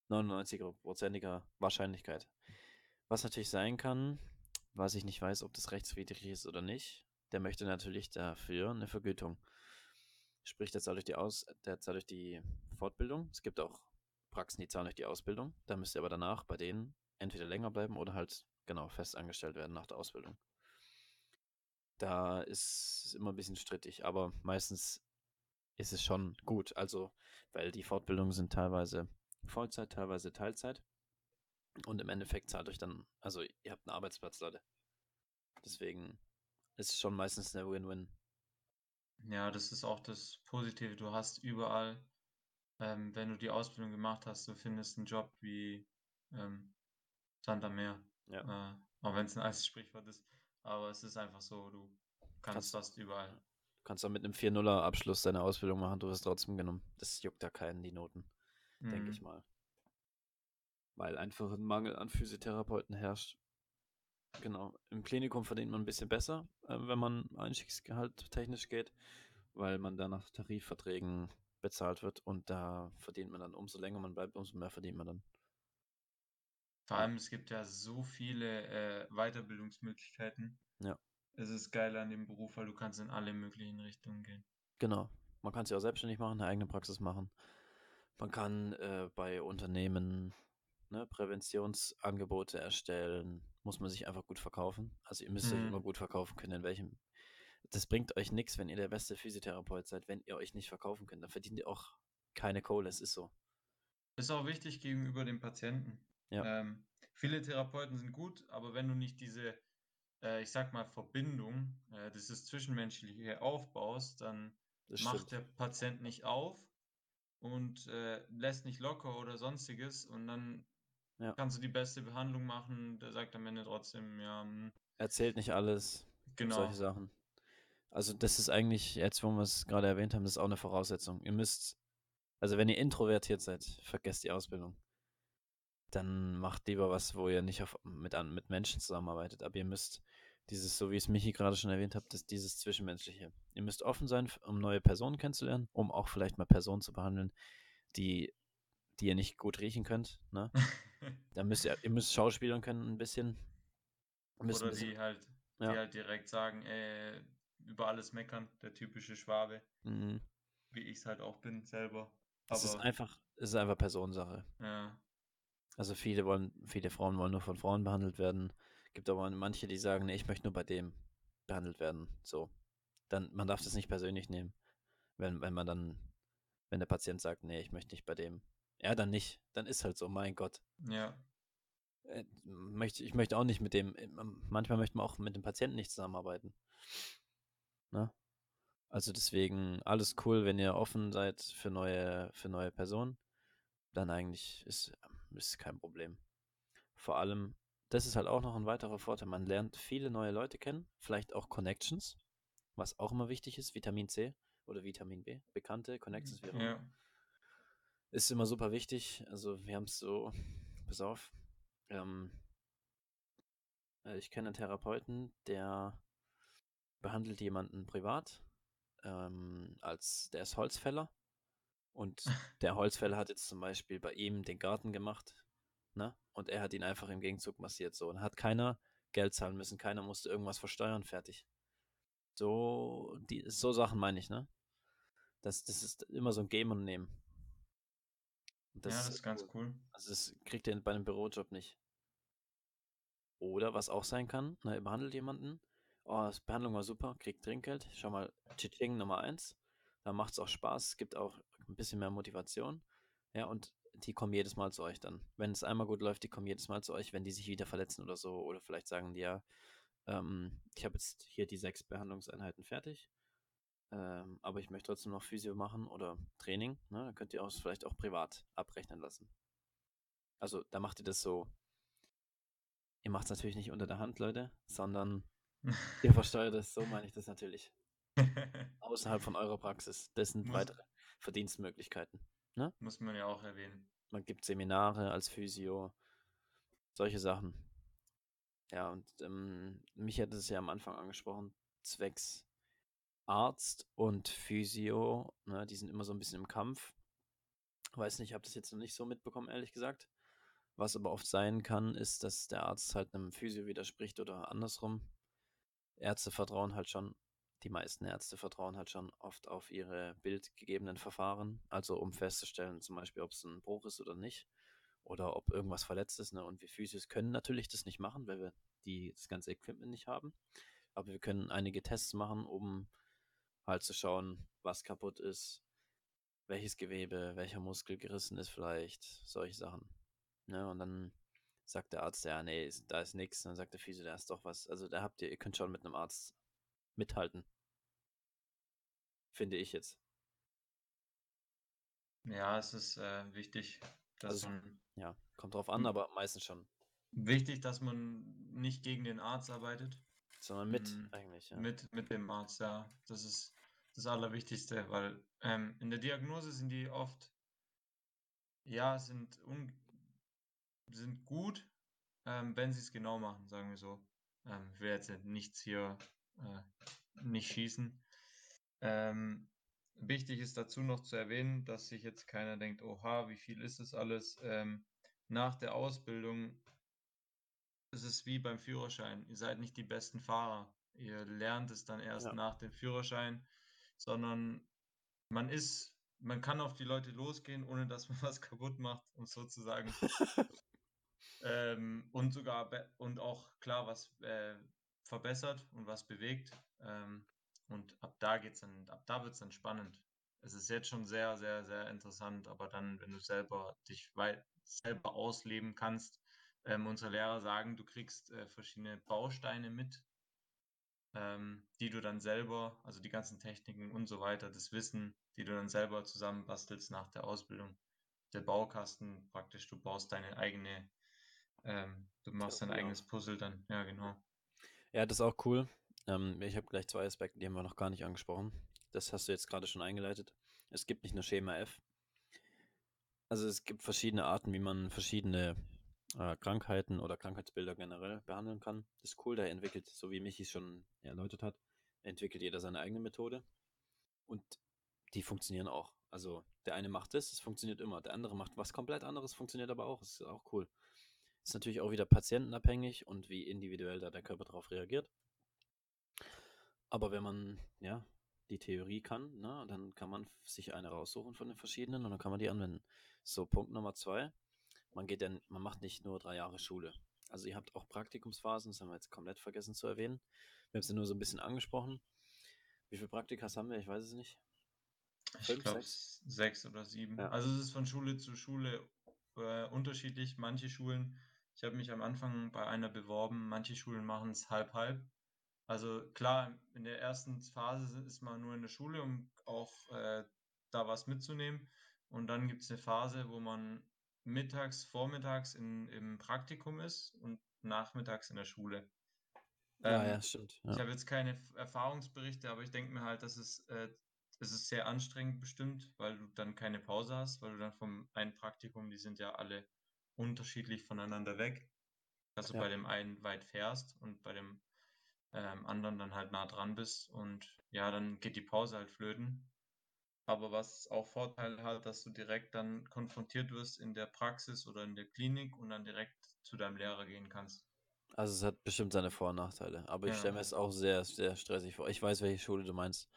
99%iger Wahrscheinlichkeit. Was natürlich sein kann, was ich nicht weiß, ob das rechtswidrig ist oder nicht, der möchte natürlich dafür eine Vergütung. Sprich, der zahlt euch die Aus, der zahlt euch die Fortbildung. Es gibt auch Praxen, die zahlen euch die Ausbildung. Da müsst ihr aber danach bei denen entweder länger bleiben oder halt genau fest angestellt werden nach der Ausbildung. Da ist es immer ein bisschen strittig, aber meistens ist es schon gut. Also, weil die Fortbildungen sind teilweise Vollzeit, teilweise Teilzeit. Und im Endeffekt zahlt euch dann, also ihr habt einen Arbeitsplatz, Leute. Deswegen ist schon meistens eine Win-Win. Ja, das ist auch das Positive. Du hast überall, ähm, wenn du die Ausbildung gemacht hast, du findest einen Job wie ähm, Sand am Meer. Ja. Äh, auch wenn es ein altes Sprichwort ist. Aber es ist einfach so, du kannst Kannst- fast überall. Du kannst auch mit einem 4-0er Abschluss deine Ausbildung machen, du wirst trotzdem genommen. Das juckt da keinen, die Noten, denke ich Mhm. mal. Weil einfach ein Mangel an Physiotherapeuten herrscht. Genau. Im Klinikum verdient man ein bisschen besser, äh, wenn man Einstiegsgehalt technisch geht, weil man da nach Tarifverträgen bezahlt wird und da verdient man dann, umso länger man bleibt, umso mehr verdient man dann. Vor allem, es gibt ja so viele äh, Weiterbildungsmöglichkeiten. Ja. Es ist geil an dem Beruf, weil du kannst in alle möglichen Richtungen gehen. Genau. Man kann sich auch selbstständig machen, eine eigene Praxis machen. Man kann äh, bei Unternehmen ne, Präventionsangebote erstellen. Muss man sich einfach gut verkaufen. Also ihr müsst euch Mhm. immer gut verkaufen können, in welchem. Das bringt euch nichts, wenn ihr der beste Physiotherapeut seid, wenn ihr euch nicht verkaufen könnt. Dann verdient ihr auch keine Kohle. Es ist so. Ist auch wichtig gegenüber dem Patienten. Ja. Ähm, viele Therapeuten sind gut, aber wenn du nicht diese, äh, ich sag mal, Verbindung, äh, dieses Zwischenmenschliche aufbaust, dann Das macht stimmt. der Patient nicht auf und äh, lässt nicht locker oder sonstiges und dann Ja. kannst du die beste Behandlung machen, der sagt am Ende trotzdem, ja, hm, Erzählt nicht alles. genau. Solche Sachen. Also das ist eigentlich, jetzt wo wir es gerade erwähnt haben, das ist auch eine Voraussetzung. Ihr müsst, also wenn ihr introvertiert seid, vergesst die Ausbildung. Dann macht lieber was, wo ihr nicht auf, mit, an, mit Menschen zusammenarbeitet. Aber ihr müsst dieses, so wie es Michi gerade schon erwähnt hat, das, dieses Zwischenmenschliche. Ihr müsst offen sein, um neue Personen kennenzulernen, um auch vielleicht mal Personen zu behandeln, die, die ihr nicht gut riechen könnt. Ne? *laughs* *laughs* Dann müsst ihr, ihr müsst schauspielern können ein bisschen. Müsst ein Oder bisschen die halt, ja. die halt direkt sagen, äh, über alles meckern, der typische Schwabe, mhm. wie ich es halt auch bin selber. Es ist einfach, es ist einfach Personensache. ja, Also viele wollen, viele Frauen wollen nur von Frauen behandelt werden. Gibt aber manche, die sagen, nee, ich möchte nur bei dem behandelt werden. So. Dann, man darf das nicht persönlich nehmen. Wenn, wenn man dann, wenn der Patient sagt, nee, ich möchte nicht bei dem. Ja, dann nicht. Dann ist halt so, mein Gott. ja, Äh, möchte, ich möchte auch nicht mit dem, äh, manchmal möchte man auch mit dem Patienten nicht zusammenarbeiten. Ne? Also deswegen alles cool, wenn ihr offen seid für neue, für neue Personen, dann eigentlich ist, ist kein Problem. Vor allem, das ist halt auch noch ein weiterer Vorteil. Man lernt viele neue Leute kennen, vielleicht auch Connections, was auch immer wichtig ist, Vitamin C oder Vitamin B, bekannte Connections auch immer. ja, Ist immer super wichtig. Also wir haben es so, pass auf, ähm, äh, ich kenne einen Therapeuten, der behandelt jemanden privat, ähm, als der ist Holzfäller. Und *laughs* der Holzfäller hat jetzt zum Beispiel bei ihm den Garten gemacht, ne? Und er hat ihn einfach im Gegenzug massiert, so. Und hat keiner Geld zahlen müssen, keiner musste irgendwas versteuern, fertig. So, die, so Sachen meine ich, ne? Das, das ist immer so ein Geben und Nehmen. Und ja, das ist ganz cool. Also das kriegt ihr bei einem Bürojob nicht. Oder was auch sein kann, ne, ihr behandelt jemanden, oh, das Behandlung war super, kriegt Trinkgeld, schau mal, Tschitsching Nummer eins, da macht es auch Spaß, es gibt auch ein bisschen mehr Motivation, ja, und die kommen jedes Mal zu euch dann. Wenn es einmal gut läuft, die kommen jedes Mal zu euch, wenn die sich wieder verletzen oder so, oder vielleicht sagen die ja, ähm, ich habe jetzt hier die sechs Behandlungseinheiten fertig, ähm, aber ich möchte trotzdem noch Physio machen oder Training, ne, dann könnt ihr auch vielleicht auch privat abrechnen lassen. Also da macht ihr das so, ihr macht es natürlich nicht unter der Hand, Leute, sondern *laughs* ihr versteuert es, so meine ich das natürlich. *laughs* Außerhalb von eurer Praxis. Das sind Muss- weitere Verdienstmöglichkeiten. Muss man ja auch erwähnen. Man gibt Seminare als Physio, solche Sachen. Ja, und ähm, mich hat es ja am Anfang angesprochen, zwecks Arzt und Physio, ne, die sind immer so ein bisschen im Kampf. Weiß nicht, ich habe das jetzt noch nicht so mitbekommen, ehrlich gesagt. Was aber oft sein kann, ist, dass der Arzt halt einem Physio widerspricht oder andersrum. Ärzte vertrauen halt schon, die meisten Ärzte vertrauen halt schon oft auf ihre bildgegebenen Verfahren, also um festzustellen, zum Beispiel, ob es ein Bruch ist oder nicht, oder ob irgendwas verletzt ist. Ne? Und wir Physios können natürlich das nicht machen, weil wir die, das ganze Equipment nicht haben. Aber wir können einige Tests machen, um halt zu schauen, was kaputt ist, welches Gewebe, welcher Muskel gerissen ist vielleicht, solche Sachen. Ne? Und dann sagt der Arzt, ja, nee, da ist nichts. Dann sagt der Physio, da ist doch was. Also da habt ihr, ihr könnt schon mit einem Arzt mithalten. Finde ich jetzt. Ja, es ist äh, wichtig, dass Also- man Ja, kommt drauf an, Hm. aber meistens schon. wichtig, dass man nicht gegen den Arzt arbeitet, Sondern mit Mm, eigentlich, ja. mit, mit dem Arzt, ja. Das ist das Allerwichtigste, weil ähm, in der Diagnose sind die oft, ja, sind, un sind gut, ähm, wenn sie es genau machen, sagen wir so. Ähm, ich will jetzt nichts hier äh, nicht schießen. Ähm, wichtig ist dazu noch zu erwähnen, dass sich jetzt keiner denkt, oha, wie viel ist das alles? Ähm, nach der Ausbildung ist es wie beim Führerschein. Ihr seid nicht die besten Fahrer. Ihr lernt es dann erst Ja. nach dem Führerschein, sondern man ist, man kann auf die Leute losgehen, ohne dass man *laughs* was kaputt macht und sozusagen *laughs* ähm, und sogar und auch klar was äh, verbessert und was bewegt. Ähm, und ab da geht's dann, ab da wird es dann spannend. Es ist jetzt schon sehr, sehr, sehr interessant, aber dann, wenn du selber dich weit selber ausleben kannst, ähm, unsere Lehrer sagen, du kriegst äh, verschiedene Bausteine mit ähm, die du dann selber, also die ganzen Techniken und so weiter, das Wissen, die du dann selber zusammenbastelst nach der Ausbildung. Der Baukasten praktisch, du baust deine eigene, ähm, du machst dein Theorie eigenes. Puzzle dann, ja genau. Ja, das ist auch cool. Ähm, ich habe gleich zwei Aspekte, die haben wir noch gar nicht angesprochen. Das hast du jetzt gerade schon eingeleitet. Es gibt nicht nur Schema F. Also es gibt verschiedene Arten, wie man verschiedene äh, Krankheiten oder Krankheitsbilder generell behandeln kann. Das ist cool, da entwickelt, so wie Michi es schon erläutert hat, entwickelt jeder seine eigene Methode. Und die funktionieren auch. Also der eine macht das, es funktioniert immer. Der andere macht was komplett anderes, funktioniert aber auch. Das ist auch cool. Ist natürlich auch wieder patientenabhängig und wie individuell da der Körper darauf reagiert. Aber wenn man, ja, die Theorie kann, ne, dann kann man sich eine raussuchen von den verschiedenen und dann kann man die anwenden. So, Punkt Nummer zwei. Man geht dann, man macht nicht nur drei Jahre Schule. Also ihr habt auch Praktikumsphasen, das haben wir jetzt komplett vergessen zu erwähnen. Wir haben es ja nur so ein bisschen angesprochen. Wie viele Praktikas haben wir? Ich weiß es nicht. Ich Fünf, glaube sechs? sechs oder sieben. Ja. Also es ist von Schule zu Schule äh, unterschiedlich. Manche Schulen, ich habe mich am Anfang bei einer beworben, manche Schulen machen es halb halb. Also klar, in der ersten Phase ist man nur in der Schule, um auch äh, da was mitzunehmen. Und dann gibt es eine Phase, wo man mittags, vormittags in, im Praktikum ist und nachmittags in der Schule. Ja, Ähm, ja, stimmt. ich Ja. habe jetzt keine Erfahrungsberichte, aber ich denke mir halt, dass es, äh, es ist sehr anstrengend bestimmt, weil du dann keine Pause hast, weil du dann vom einen Praktikum, die sind ja alle unterschiedlich voneinander weg, dass du Ja. bei dem einen weit fährst und bei dem ähm, anderen dann halt nah dran bist und ja, dann geht die Pause halt flöten. Aber was auch Vorteile hat, dass du direkt dann konfrontiert wirst in der Praxis oder in der Klinik und dann direkt zu deinem Lehrer gehen kannst. Also es hat bestimmt seine Vor- und Nachteile. Aber ich Ja. stelle mir es auch sehr, sehr stressig vor. Ich weiß, welche Schule du meinst.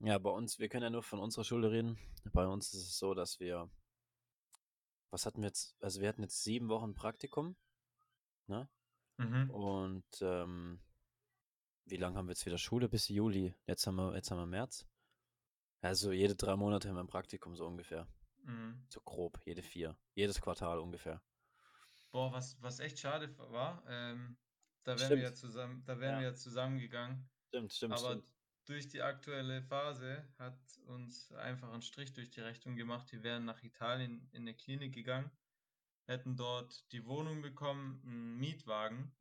Ja, bei uns, wir können ja nur von unserer Schule reden. Bei uns ist es so, dass wir, was hatten wir jetzt? Also wir hatten jetzt sieben Wochen Praktikum, ne? Mhm. Und ähm, wie lange haben wir jetzt wieder Schule? Bis Juli. Jetzt haben wir, jetzt haben wir März. Also jede drei Monate haben wir ein Praktikum, so ungefähr. Mhm. So grob, jede vier. Jedes Quartal ungefähr. Boah, was, was echt schade war, ähm, da wären wir ja zusammen, da wären Ja. wir ja zusammengegangen. Stimmt, stimmt, Aber stimmt. durch die aktuelle Phase hat uns einfach einen Strich durch die Rechnung gemacht. Wir wären nach Italien in eine Klinik gegangen, hätten dort die Wohnung bekommen, einen Mietwagen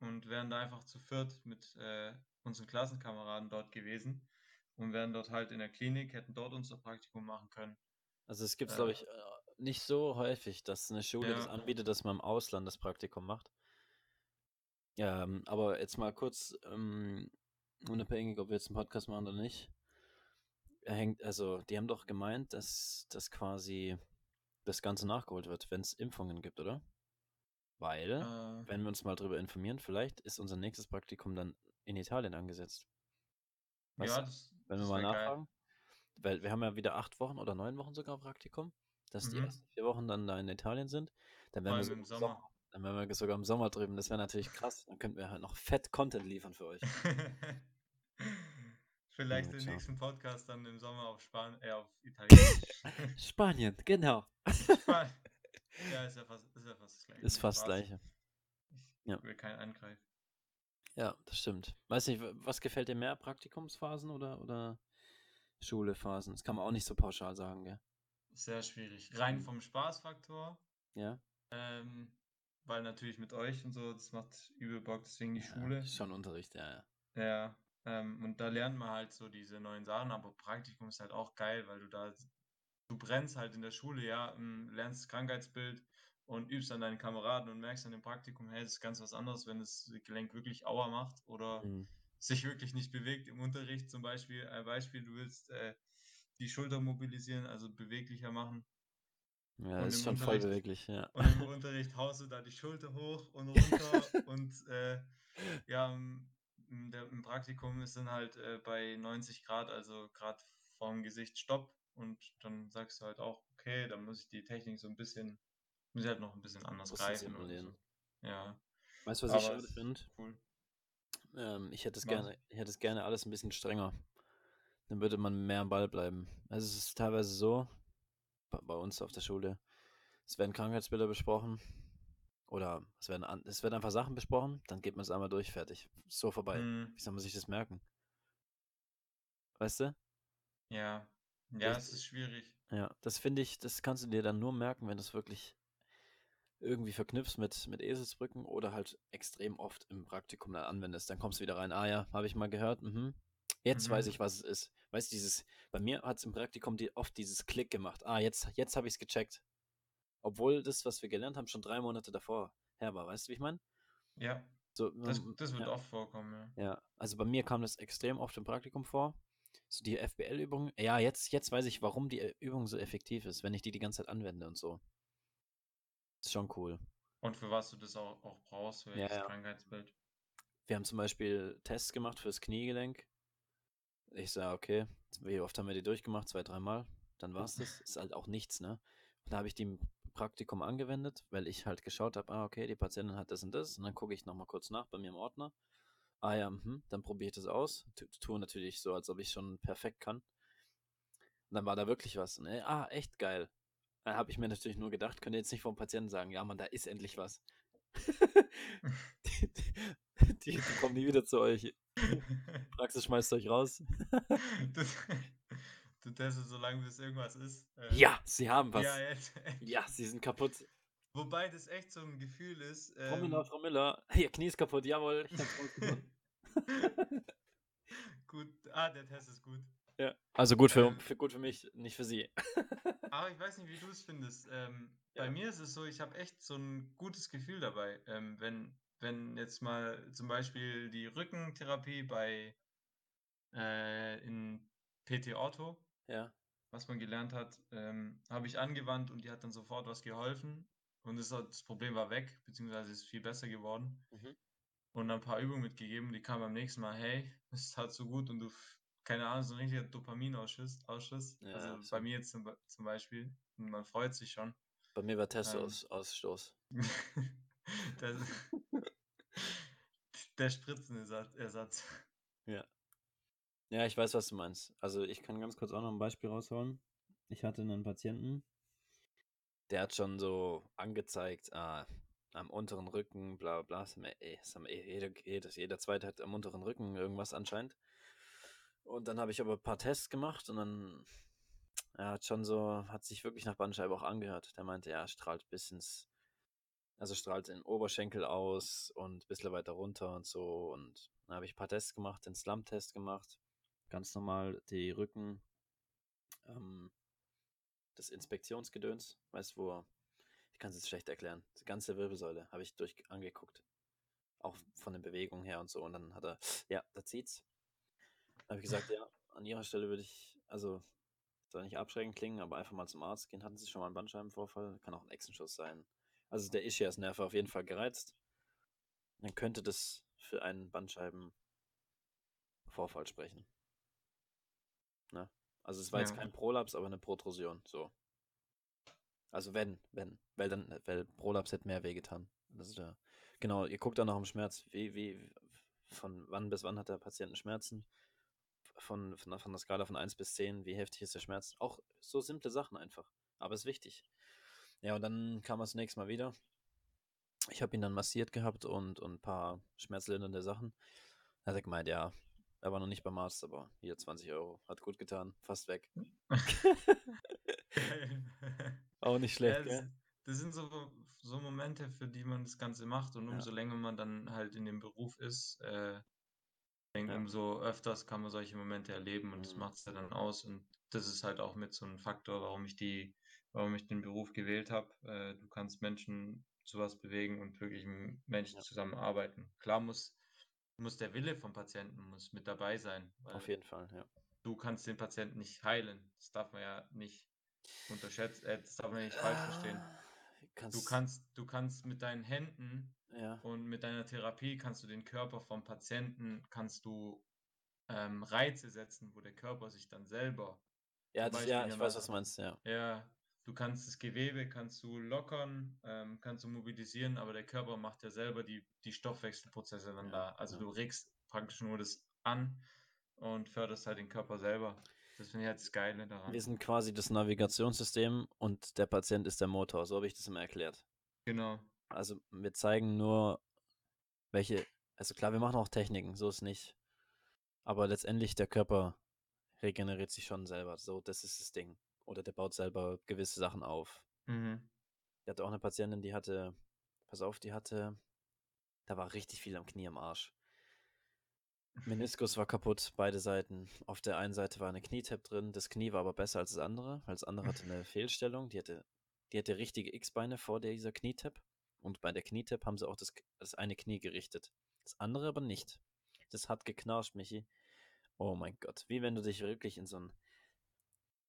und wären da einfach zu viert mit äh, unseren Klassenkameraden dort gewesen und wären dort halt in der Klinik, hätten dort unser Praktikum machen können. Also es gibt es, Äh, glaube ich, äh, nicht so häufig, dass eine Schule das Ja. anbietet, dass man im Ausland das Praktikum macht. Ja, ähm, aber jetzt mal kurz, ähm, unabhängig, ob wir jetzt einen Podcast machen oder nicht, hängt, also die haben doch gemeint, dass das quasi das Ganze nachgeholt wird, wenn es Impfungen gibt, oder? Weil, äh, wenn wir uns mal drüber informieren, vielleicht ist unser nächstes Praktikum dann in Italien angesetzt. Weißt ja, das, Wenn wir mal wäre geil. nachfragen. Weil wir haben ja wieder acht Wochen oder neun Wochen sogar Praktikum, dass die Mhm. ersten vier Wochen dann da in Italien sind. Dann wären wir im im Sommer. Sommer. Dann wären wir sogar im Sommer drüben. Das wäre natürlich krass. Dann könnten wir halt noch fett Content liefern für euch. *laughs* Vielleicht Ja, ciao. nächsten Podcast dann im Sommer auf Span äh, auf Italienisch. *laughs* Spanien, genau. Span *laughs* ja, ist ja fast, ist ja fast das gleiche. Ist fast das gleiche. Ich Ja. will keinen angreifen. Ja, das stimmt. Weiß nicht, wa- was gefällt dir mehr? Praktikumsphasen oder, oder Schulephasen? Das kann man auch nicht so pauschal sagen, gell? Sehr schwierig. Rein Mhm. vom Spaßfaktor, Ja. ähm, weil natürlich mit euch und so, das macht übel Bock, deswegen die ja Schule. Schon Unterricht, ja, ja. Ja, ähm, und da lernt man halt so diese neuen Sachen, aber Praktikum ist halt auch geil, weil du da, du brennst halt in der Schule, ja, ähm, lernst das Krankheitsbild und übst an deinen Kameraden und merkst an dem Praktikum, hey, das ist ganz was anderes, wenn das Gelenk wirklich Aua macht oder Mhm. sich wirklich nicht bewegt im Unterricht. Zum Beispiel, ein Beispiel, du willst äh, die Schulter mobilisieren, also beweglicher machen. Ja, Und ist schon voll Unterricht- beweglich, ja. Und im Unterricht haust du da die Schulter hoch und runter *laughs* und äh, ja, im, im, Praktikum ist dann halt äh, bei 90 Grad, also gerade vorm Gesicht Stopp und dann sagst du halt auch, okay, dann muss ich die Technik so ein bisschen, muss ich halt noch ein bisschen anders Bisschen greifen so. Ja, Weißt du, was ich aber schade es- finde? cool. Ähm, ich hätte es gerne, ich hätte es gerne alles ein bisschen strenger. Dann würde man mehr am Ball bleiben. Also es ist teilweise so, bei, uns auf der Schule, es werden Krankheitsbilder besprochen Oder es werden, es werden einfach Sachen besprochen, dann geht man es einmal durch, fertig. So vorbei. Hm, Wie soll man sich das merken? Weißt du? ja. Ja, Das- es ist schwierig. Ja, das finde ich, das kannst du dir dann nur merken, wenn du es wirklich irgendwie verknüpfst mit, mit Eselsbrücken oder halt extrem oft im Praktikum dann anwendest. Dann kommst du wieder rein, ah ja, habe ich mal gehört, mhm. Jetzt weiß Mhm. ich, was es ist. Weißt du, dieses, bei mir hat es im Praktikum die, oft dieses Klick gemacht. Ah, jetzt, jetzt habe ich es gecheckt. Obwohl das, was wir gelernt haben, schon drei Monate davor her war. Weißt du, wie ich meine? Ja, So, das, ähm, das wird ja. oft vorkommen, ja. Ja, also bei mir kam das extrem oft im Praktikum vor. So die FBL-Übung. Ja, jetzt, jetzt weiß ich, warum die Übung so effektiv ist, wenn ich die die ganze Zeit anwende und so. Ist schon cool. Und für was du das auch, auch brauchst, für Ja, welches ja. Krankheitsbild. Wir haben zum Beispiel Tests gemacht fürs Kniegelenk. Ich sage, okay, wie oft haben wir die durchgemacht? Zwei, dreimal. Dann war es das. Ist halt auch nichts, ne? Und da habe ich die im Praktikum angewendet, weil ich halt geschaut habe, ah, okay, die Patientin hat das und das. Und dann gucke ich nochmal kurz nach bei mir im Ordner. Ah ja, mhm, dann probiere ich das aus. Tu- Tue natürlich so, als ob ich schon perfekt kann. Und dann war da wirklich was. Ne? Ah, echt geil. Dann habe ich mir natürlich nur gedacht, könnt ihr jetzt nicht vom Patienten sagen, ja, Mann, da ist endlich was. *laughs* die, die, die kommen nie wieder zu euch. *laughs* Praxis schmeißt euch raus. du, *laughs* du testest so lange, bis irgendwas ist. äh, Ja, sie haben was. Ja, jetzt. Ja, sie sind kaputt. Wobei das echt so ein Gefühl ist. Frau Ähm, Müller, Frau Müller. Ihr Knie ist kaputt, jawohl. Ich hab's rausgefunden. gut. Ah, der Test ist gut. Ja. Also gut für, Ähm. für, gut für mich, nicht für sie. *laughs* Aber ich weiß nicht, wie du es findest. Ähm, Ja. Bei mir ist es so, ich habe echt so ein gutes Gefühl dabei. Ähm, wenn, wenn jetzt mal zum Beispiel die Rückentherapie bei äh, in PT Ortho, Ja. was man gelernt hat, ähm, habe ich angewandt und die hat dann sofort was geholfen. Und das, das Problem war weg, beziehungsweise ist viel besser geworden. Mhm. Und dann ein paar Übungen mitgegeben, die kamen beim nächsten Mal, hey, *laughs* es tat so gut und du, keine Ahnung, so ein richtiger Dopaminausschuss. Ausschuss. Ja, also bei absolut. mir jetzt zum, zum Beispiel. Man freut sich schon. Bei mir war Ähm. Testoausstoß. *laughs* der, der Spritzenersatz. Ersatz. Ja, ich weiß, was du meinst. Also ich kann ganz kurz auch noch ein Beispiel rausholen. Ich hatte einen Patienten, der hat schon so angezeigt, ah, am unteren Rücken, bla bla. Das haben eh, das haben eh, jeder, jeder, jeder zweite hat am unteren Rücken irgendwas anscheinend. Und dann habe ich aber ein paar Tests gemacht und dann, er hat schon so, hat sich wirklich nach Bandscheibe auch angehört. Der meinte, ja, strahlt bis ins, also strahlt in Oberschenkel aus und ein bisschen weiter runter und so. Und dann habe ich ein paar Tests gemacht, den Slum-Test gemacht ganz normal die Rücken, ähm, das Inspektionsgedöns, weißt du, wo, ich kann es jetzt schlecht erklären, die ganze Wirbelsäule habe ich durch angeguckt, auch von den Bewegungen her und so, und dann hat er, ja, da zieht's. Dann habe ich gesagt, ja, an ihrer Stelle würde ich, also, soll nicht abschreckend klingen, aber einfach mal zum Arzt gehen. Hatten Sie schon mal einen Bandscheibenvorfall? Kann auch ein Echsenschuss sein. Also der Ischiasnerv auf jeden Fall gereizt. Dann könnte das für einen Bandscheibenvorfall sprechen. Ne? Also es war jetzt Ja. kein Prolaps, aber eine Protrusion. So. Also wenn, wenn. Weil dann, weil Prolaps hätte mehr wehgetan. Das ist. Genau, ihr guckt dann noch am Schmerz. Wie, wie, von wann bis wann hat der Patient Schmerzen? Von, von, von der Skala von 1 bis 10, wie heftig ist der Schmerz? Auch so simple Sachen einfach. Aber ist wichtig. Ja, und dann kam er das nächste Mal wieder. Ich habe ihn dann massiert gehabt und, und ein paar schmerzlindernde Sachen. Da hat er gemeint, ja, er war noch nicht beim Arzt, aber hier 20 Euro. Hat gut getan. Fast weg. *laughs* Auch nicht Ja, schlecht, das, gell? das sind so, so Momente, für die man das Ganze macht und Ja. umso länger man dann halt in dem Beruf ist, äh, denke, Ja. umso öfters kann man solche Momente erleben und das Mhm. macht es ja dann aus und das ist halt auch mit so einem Faktor, warum ich die, warum ich den Beruf gewählt habe. Äh, du kannst Menschen zu was bewegen und wirklich mit Menschen Ja. zusammenarbeiten. Klar muss, muss der Wille vom Patienten muss mit dabei sein, Auf jeden Fall, ja. du kannst den Patienten nicht heilen. Das darf man ja nicht unterschätzen, äh, das darf man nicht falsch verstehen. Ah, Du Kannst, kannst, du kannst mit deinen Händen ja, und mit deiner Therapie kannst du den Körper vom Patienten, kannst du ähm, Reize setzen, wo der Körper sich dann selber, ja, das, Beispiel ja, ich weiß, was du meinst, ja. ja, du kannst das Gewebe, kannst du lockern, ähm, kannst du mobilisieren, aber der Körper macht ja selber die, die Stoffwechselprozesse dann Ja, da. Also ja. du regst praktisch nur das an und förderst halt den Körper selber. Das finde ich halt das Geile daran. Wir sind quasi das Navigationssystem und der Patient ist der Motor. So habe ich das immer erklärt. Genau. Also wir zeigen nur, welche, also klar, wir machen auch Techniken, so ist nicht. Aber letztendlich der Körper regeneriert sich schon selber. So, das ist das Ding. Oder der baut selber gewisse Sachen auf. Mhm. Ich hatte auch eine Patientin, die hatte, pass auf, die hatte, da war richtig viel am Knie am Arsch. Meniskus war kaputt, beide Seiten. Auf der einen Seite war eine Knietap drin, das Knie war aber besser als das andere, weil das andere hatte eine *laughs* Fehlstellung. Die hatte, die hatte richtige X-Beine vor dieser Knietap. Und bei der Knietap haben sie auch das, das eine Knie gerichtet. Das andere aber nicht. Das hat geknarscht, Michi. Oh mein Gott. Wie wenn du dich wirklich in so einen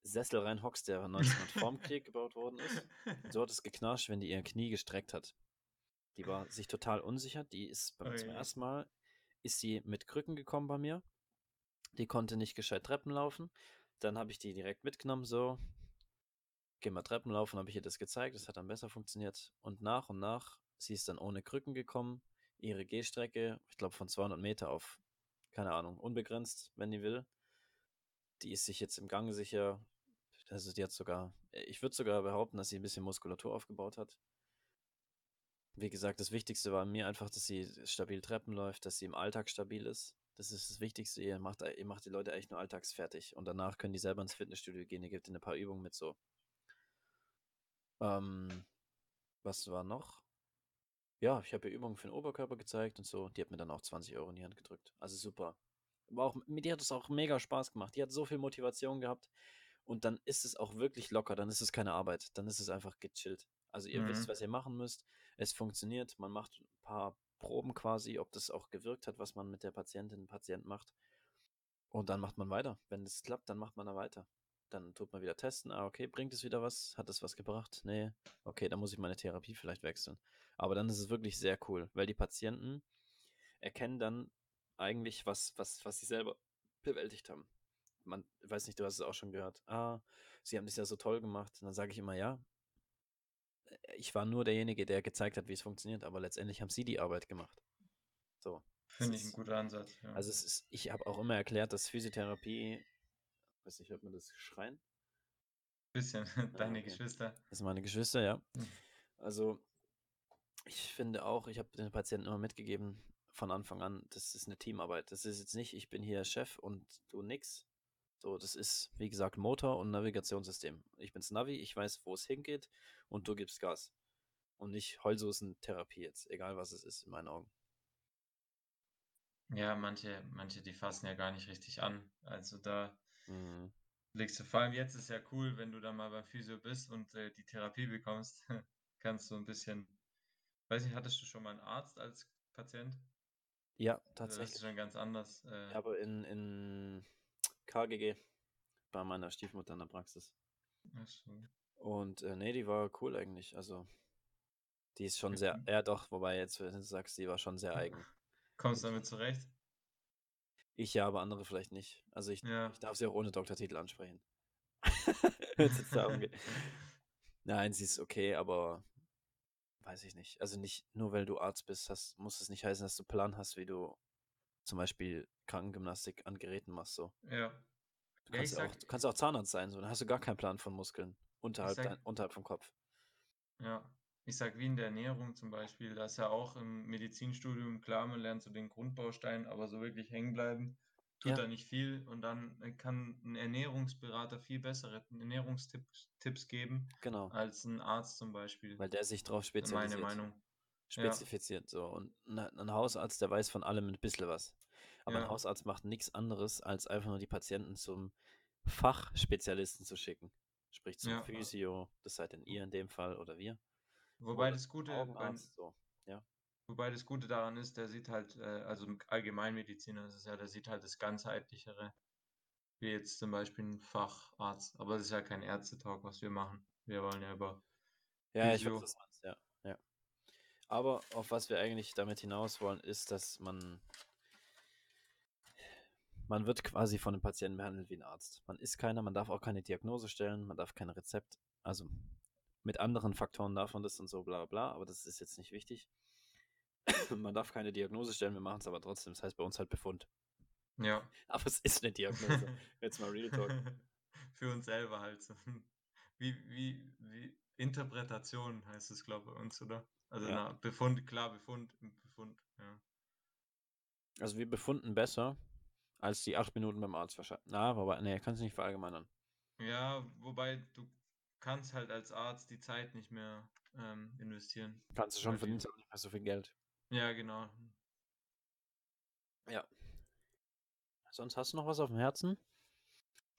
Sessel reinhockst, der 1900 vorm Krieg gebaut worden ist. So hat es geknarscht, wenn die ihr Knie gestreckt hat. Die war sich total unsicher. Die ist beim zum Ui. ersten Mal ist sie mit Krücken gekommen bei mir. Die konnte nicht gescheit Treppen laufen. Dann habe ich die direkt mitgenommen, so. Geh mal Treppen laufen, habe ich ihr das gezeigt. Das hat dann besser funktioniert. Und nach und nach, sie ist dann ohne Krücken gekommen. Ihre Gehstrecke, ich glaube von 200 Meter auf, keine Ahnung, unbegrenzt, wenn die will. Die ist sich jetzt im Gang sicher. Also die hat sogar, ich würde sogar behaupten, dass sie ein bisschen Muskulatur aufgebaut hat. Wie gesagt, das Wichtigste war mir einfach, dass sie stabil Treppen läuft, dass sie im Alltag stabil ist. Das ist das Wichtigste. Ihr macht, ihr macht die Leute eigentlich nur alltagsfertig. Und danach können die selber ins Fitnessstudio gehen. Ihr gebt ihnen ein paar Übungen mit so. Ähm, was war noch? Ja, ich habe ihr Übungen für den Oberkörper gezeigt und so. Die hat mir dann auch 20 Euro in die Hand gedrückt. Also super. Aber auch, mit dir hat es auch mega Spaß gemacht. Die hat so viel Motivation gehabt. Und dann ist es auch wirklich locker. Dann ist es keine Arbeit. Dann ist es einfach gechillt. Also ihr wisst, Mhm. was ihr machen müsst. Es funktioniert. Man macht ein paar Proben quasi, ob das auch gewirkt hat, was man mit der Patientin, Patient macht. Und dann macht man weiter. Wenn es klappt, dann macht man da weiter. Dann tut man wieder testen. Ah, okay, bringt es wieder was? Hat es was gebracht? Nee. Okay, dann muss ich meine Therapie vielleicht wechseln. Aber dann ist es wirklich sehr cool, weil die Patienten erkennen dann eigentlich, was, was, was sie selber bewältigt haben. Man weiß nicht, du hast es auch schon gehört. Ah, sie haben das ja so toll gemacht. Und dann sage ich immer, ja. Ich war nur derjenige, der gezeigt hat, wie es funktioniert, aber letztendlich haben sie die Arbeit gemacht. So. Finde ich ein guter Ansatz. Ja. Also ist, ich habe auch immer erklärt, dass Physiotherapie, weiß nicht, hört man das schreien? bisschen *laughs* deine okay. Geschwister. Das sind meine Geschwister, ja. Hm. Also ich finde auch, ich habe den Patienten immer mitgegeben von Anfang an, das ist eine Teamarbeit. Das ist jetzt nicht, ich bin hier Chef und du nix. So, das ist, wie gesagt, Motor und Navigationssystem. Ich bin's Navi, ich weiß, wo es hingeht und du gibst Gas. Und nicht Heulsosentherapie jetzt, egal was es ist, in meinen Augen. Ja, manche, manche, die fassen ja gar nicht richtig an. Also da Mhm. legst du, vor allem jetzt ist ja cool, wenn du dann mal beim Physio bist und äh, die Therapie bekommst, *laughs* kannst du ein bisschen, weiß nicht, hattest du schon mal einen Arzt als Patient? Ja, Also das ist tatsächlich. schon ganz anders. Äh, Aber in, in KGG, bei meiner Stiefmutter in der Praxis. ach so. Und äh, nee, die war cool eigentlich. Also, die ist schon sehr, ja doch, wobei jetzt, wenn du sagst, die war schon sehr eigen. *laughs* Kommst du damit zurecht? Ich ja, aber andere vielleicht nicht. Also ich, Ja. ich darf sie auch ohne Doktortitel ansprechen. *laughs* *laughs* Nein, sie ist okay, aber weiß ich nicht. Also nicht, nur weil du Arzt bist, hast, muss es nicht heißen, dass du Plan hast, wie du zum Beispiel Krankengymnastik an Geräten machst. So. Ja. Du kannst ja auch, sag- du kannst auch Zahnarzt sein, so. Dann hast du gar keinen Plan von Muskeln. Unterhalb, sag- dein, unterhalb vom Kopf. Ja, ich sag wie in der Ernährung zum Beispiel, da ist ja auch im Medizinstudium klar, man lernt so den Grundbaustein, aber so wirklich hängen bleiben tut Ja. da nicht viel und dann äh, kann ein Ernährungsberater viel bessere Ernährungstipps Tipps geben Genau. als ein Arzt zum Beispiel. Weil der sich drauf Meine spezialisiert. Meinung. Ja. spezifiziert. So. Und ein Hausarzt, der weiß von allem ein bisschen was. Aber ein Ja. Hausarzt macht nichts anderes, als einfach nur die Patienten zum Fachspezialisten zu schicken. Sprich zum Ja. Physio, das seid denn ihr in dem Fall oder wir. Wobei das Gute, Augenarzt, so. wobei das Gute daran ist, der sieht halt, äh, also ein Allgemeinmediziner ist es ja, der sieht halt das ganzheitlichere, wie jetzt zum Beispiel ein Facharzt. Aber es ist ja kein Ärztetalk, was wir machen. Wir wollen ja über Ja, ich Physio. weiß, was du meinst, ja. ja. Aber auf was wir eigentlich damit hinaus wollen, ist, dass man man wird quasi von dem Patienten behandelt wie ein Arzt. Man ist keiner, man darf auch keine Diagnose stellen, man darf kein Rezept, also mit anderen Faktoren man das und so, bla bla bla, aber das ist jetzt nicht wichtig. *laughs* man darf keine Diagnose stellen, wir machen es aber trotzdem. Das heißt bei uns halt Befund. Ja. *laughs* Aber es ist eine Diagnose. *laughs* Jetzt mal Real Talk. Für uns selber halt. Wie, wie, wie Interpretation heißt es, glaube ich, bei uns, oder? Also Ja. na, Befund, klar, Befund, Befund, ja. Also wir befunden besser als die acht Minuten beim Arzt wahrscheinlich. Na, aber nee, kannst du nicht verallgemeinern. Ja, wobei du kannst halt als Arzt die Zeit nicht mehr ähm, investieren. Kannst du schon Weil die- verdienst aber nicht mehr so viel Geld. Ja, genau. Ja. Sonst hast du noch was auf dem Herzen?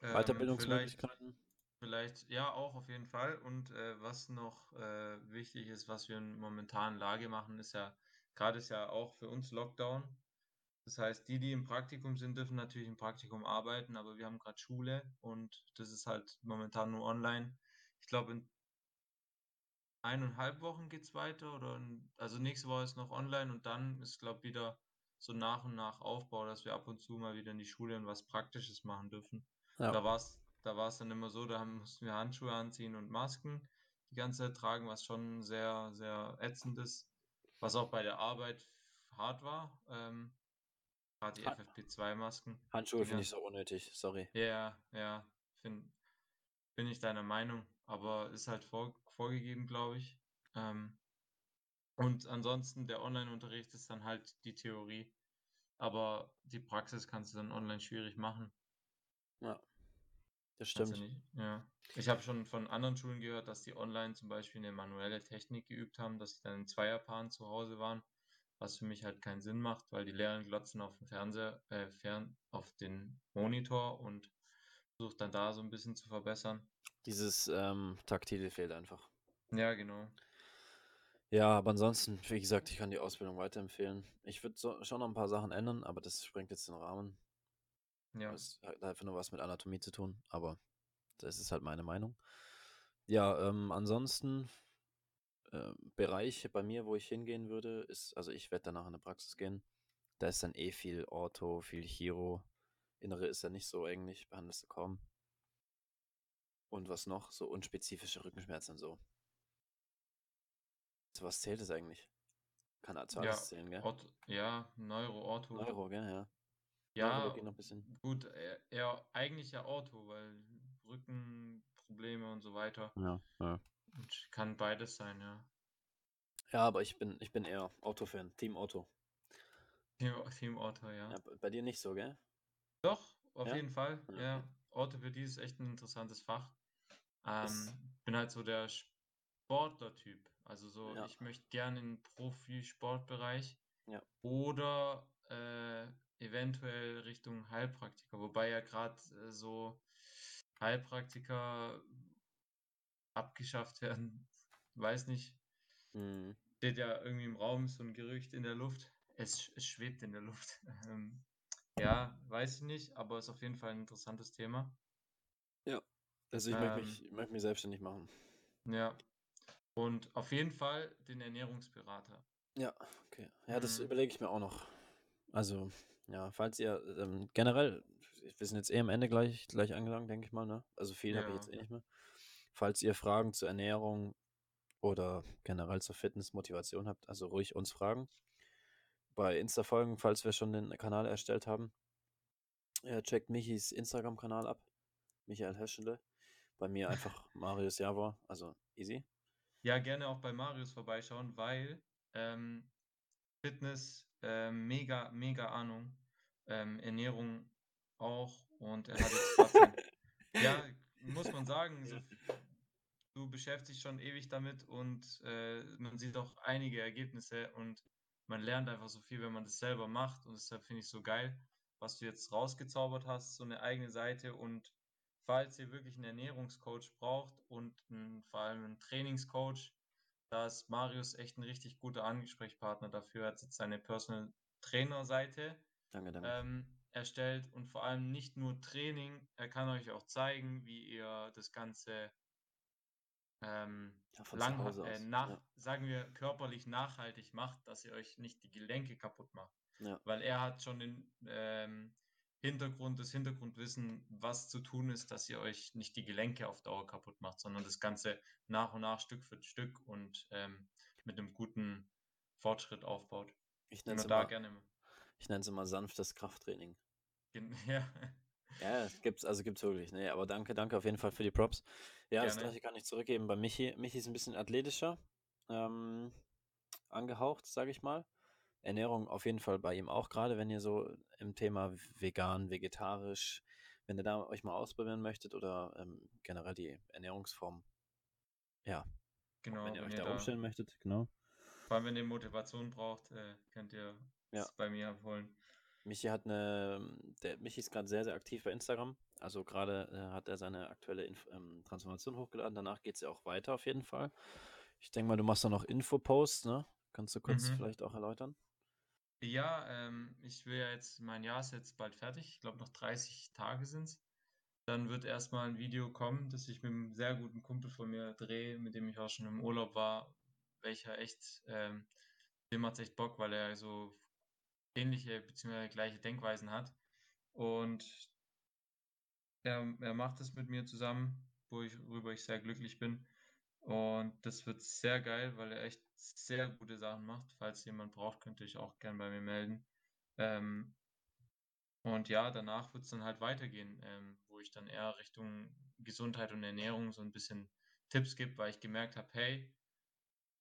Ähm, Weiterbildungsmöglichkeiten? Vielleicht, vielleicht, ja, auch auf jeden Fall. Und äh, was noch äh, wichtig ist, was wir in momentanen Lage machen, ist ja, gerade ist ja auch für uns Lockdown. Das heißt, die, die im Praktikum sind, dürfen natürlich im Praktikum arbeiten, aber wir haben gerade Schule und das ist halt momentan nur online. Ich glaube, in eineinhalb Wochen geht es weiter oder in, also nächste Woche ist noch online und dann ist, glaube ich, wieder so nach und nach Aufbau, dass wir ab und zu mal wieder in die Schule und was Praktisches machen dürfen. Ja. Da war es da war's dann immer so, da haben, mussten wir Handschuhe anziehen und Masken die ganze Zeit tragen, was schon sehr, sehr ätzend ist, was auch bei der Arbeit hart war. Ähm, gerade die Han- FFP2-Masken. Handschuhe finde ich so unnötig, sorry. Ja, ja, find, bin ich deiner Meinung, aber ist halt vor, vorgegeben, glaube ich. Ähm, und ansonsten der Online-Unterricht ist dann halt die Theorie, aber die Praxis kannst du dann online schwierig machen. Ja. Das stimmt. nicht, ja. Ich habe schon von anderen Schulen gehört, dass die online zum Beispiel eine manuelle Technik geübt haben, dass sie dann in Zweierpaaren zu Hause waren, was für mich halt keinen Sinn macht, weil die Lehrer glotzen auf den Fernseher, äh, fern auf den Monitor und versucht dann da so ein bisschen zu verbessern. Dieses ähm, Taktile fehlt einfach. Ja, genau. Ja, aber ansonsten, wie gesagt, ich kann die Ausbildung weiterempfehlen. Ich würde so, schon noch ein paar Sachen ändern, aber das sprengt jetzt den Rahmen. Ja. Das hat einfach nur was mit Anatomie zu tun, aber das ist halt meine Meinung. Ja, ähm, ansonsten ähm, Bereich bei mir, wo ich hingehen würde, ist, also ich werde danach in eine Praxis gehen. Da ist dann eh viel Ortho, viel Chiro. Innere ist ja nicht so eigentlich, behandelst du kaum. Und was noch? So unspezifische Rückenschmerzen und so. Zu was zählt es eigentlich? Kann zu Ja, alles zählen, gell? Ortho, ja, Neuro, Ortho. Neuro, gell? Ja. Ja, Neurologie noch ein bisschen. gut, eher, eher eigentlich ja Ortho, weil Rückenprobleme und so weiter. Ja, ja. Und kann beides sein, ja. Ja, aber ich bin, ich bin eher Auto-Fan, Team Auto. Team, Team Ortho, ja. Ja, bei dir nicht so, gell? Doch, auf Ja? jeden Fall. Ja, Ja. Orthopädie ist echt ein interessantes Fach. Ähm, bin halt so der Sportler-Typ. Also so, Ja. ich möchte gerne in den Profisportbereich Ja. oder äh, eventuell Richtung Heilpraktiker. Wobei ja gerade äh, so Heilpraktiker abgeschafft werden. *laughs* Weiß nicht. Mhm. Steht ja irgendwie im Raum so ein Gerücht in der Luft. Es, es schwebt in der Luft. *laughs* Ähm, ja, weiß ich nicht, aber ist auf jeden Fall ein interessantes Thema. Also ich möchte Ähm, mich, ich möchte mich selbstständig machen. Ja. Und auf jeden Fall den Ernährungsberater. Ja, okay. Ja, das Mhm. überlege ich mir auch noch. Also, ja, falls ihr ähm, generell, wir sind jetzt eh am Ende gleich, gleich angelangt, denke ich mal, ne? Also viel habe ich Ja. jetzt eh nicht mehr. Falls ihr Fragen zur Ernährung oder generell zur Fitness, Motivation habt, also ruhig uns fragen. Bei Insta folgen, falls wir schon den Kanal erstellt haben. Ja, checkt Michis Instagram-Kanal ab. Michael Heschele. Bei mir *laughs* einfach Marius Javor, also easy. Ja, gerne auch bei Marius vorbeischauen, weil ähm, Fitness, ähm, mega, mega Ahnung. Ähm, Ernährung auch. Und er hat jetzt *laughs* ja, muss man sagen, so, du beschäftigst schon ewig damit und äh, man sieht auch einige Ergebnisse und man lernt einfach so viel, wenn man das selber macht. Und deshalb finde ich so geil, was du jetzt rausgezaubert hast, so eine eigene Seite. Und falls ihr wirklich einen Ernährungscoach braucht und einen, vor allem einen Trainingscoach, da ist Marius echt ein richtig guter Ansprechpartner dafür. Er hat jetzt seine Personal Trainer Seite Danke, danke. ähm, erstellt und vor allem nicht nur Training, er kann euch auch zeigen, wie ihr das Ganze ähm, Ja, lang, äh, nach, ja. sagen wir, körperlich nachhaltig macht, dass ihr euch nicht die Gelenke kaputt macht. Ja. Weil er hat schon den ähm, Hintergrund, das Hintergrundwissen, was zu tun ist, dass ihr euch nicht die Gelenke auf Dauer kaputt macht, sondern das Ganze nach und nach Stück für Stück und ähm, mit einem guten Fortschritt aufbaut. Ich nenne es immer, gerne. ich nenn's immer sanftes Krafttraining. *laughs* Ja, Ja, es gibt's, also gibt's wirklich. Nee, aber danke, danke auf jeden Fall für die Props. Ja, das Gerne. gleiche kann ich zurückgeben. Bei Michi, Michi ist ein bisschen athletischer. Ähm, angehaucht, sage ich mal. Ernährung auf jeden Fall bei ihm auch, gerade wenn ihr so im Thema vegan, vegetarisch, wenn ihr da euch mal ausprobieren möchtet oder ähm, generell die Ernährungsform, ja, Genau, wenn ihr wenn euch ihr da umstellen möchtet, genau. vor allem wenn ihr Motivation braucht, äh, könnt ihr Ja. es bei mir abholen. Michi hat eine, der Michi ist gerade sehr, sehr aktiv bei Instagram. Also gerade äh, hat er seine aktuelle Inf ähm, Transformation hochgeladen. Danach geht es ja auch weiter auf jeden Fall. Ich denke mal, du machst da noch Infoposts, ne? Kannst du kurz Mhm. vielleicht auch erläutern? Ja, ähm, ich will ja jetzt, mein Jahr ist jetzt bald fertig. Ich glaube, noch 30 Tage sind es. Dann wird erstmal ein Video kommen, das ich mit einem sehr guten Kumpel von mir drehe, mit dem ich auch schon im Urlaub war, welcher echt, ähm, dem hat echt Bock, weil er so ähnliche bzw. gleiche Denkweisen hat. Und er, er macht es mit mir zusammen, wo ich, worüber ich sehr glücklich bin. Und das wird sehr geil, weil er echt sehr gute Sachen macht. Falls jemand braucht, könnt ihr euch auch gern bei mir melden. Ähm, und ja, danach wird es dann halt weitergehen, ähm, wo ich dann eher Richtung Gesundheit und Ernährung so ein bisschen Tipps gebe, weil ich gemerkt habe, hey,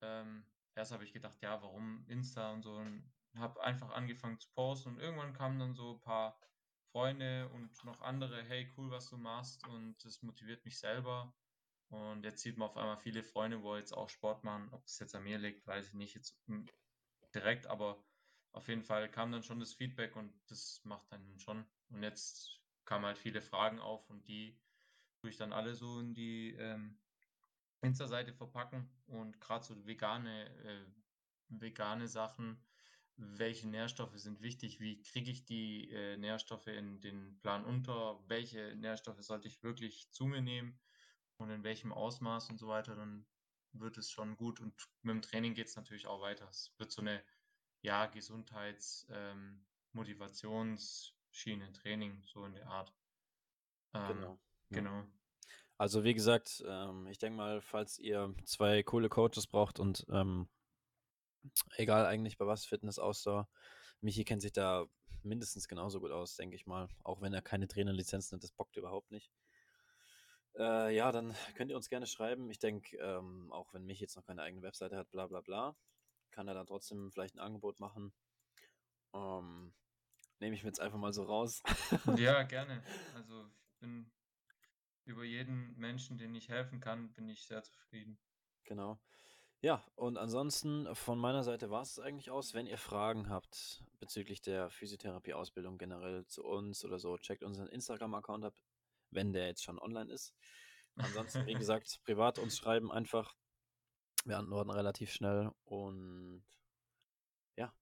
ähm, erst habe ich gedacht, ja, warum Insta und so und habe einfach angefangen zu posten und irgendwann kamen dann so ein paar Freunde und noch andere, hey, cool, was du machst und das motiviert mich selber. Und jetzt sieht man auf einmal viele Freunde, wo jetzt auch Sport machen. Ob es jetzt an mir liegt, weiß ich nicht jetzt mm, direkt, aber auf jeden Fall kam dann schon das Feedback und das macht dann schon. Und jetzt kamen halt viele Fragen auf und die tue ich dann alle so in die ähm, Insta-Seite verpacken und gerade so vegane, äh, vegane Sachen, welche Nährstoffe sind wichtig, wie kriege ich die äh, Nährstoffe in den Plan unter, welche Nährstoffe sollte ich wirklich zu mir nehmen und in welchem Ausmaß und so weiter, dann wird es schon gut. Und mit dem Training geht es natürlich auch weiter. Es wird so eine, ja, Gesundheits-, ähm, Motivationsschiene, Training, so in der Art. Ähm, Genau. Genau. Also wie gesagt, ähm, ich denke mal, falls ihr zwei coole Coaches braucht und ähm, egal eigentlich bei was, Fitness, Ausdauer, Michi kennt sich da mindestens genauso gut aus, denke ich mal. Auch wenn er keine Trainerlizenz hat, das bockt überhaupt nicht. Äh, ja, dann könnt ihr uns gerne schreiben. Ich denke, ähm, auch wenn Michi jetzt noch keine eigene Webseite hat, bla bla bla, kann er dann trotzdem vielleicht ein Angebot machen. Ähm, Nehme ich mir jetzt einfach mal so raus. Ja, *laughs* gerne. Also ich bin über jeden Menschen, den ich helfen kann, bin ich sehr zufrieden. Genau. Ja, und ansonsten von meiner Seite war es eigentlich aus. Wenn ihr Fragen habt bezüglich der Physiotherapie-Ausbildung generell zu uns oder so, checkt unseren Instagram-Account ab, wenn der jetzt schon online ist. Ansonsten, wie *laughs* gesagt, privat uns schreiben einfach. Wir antworten relativ schnell und ja,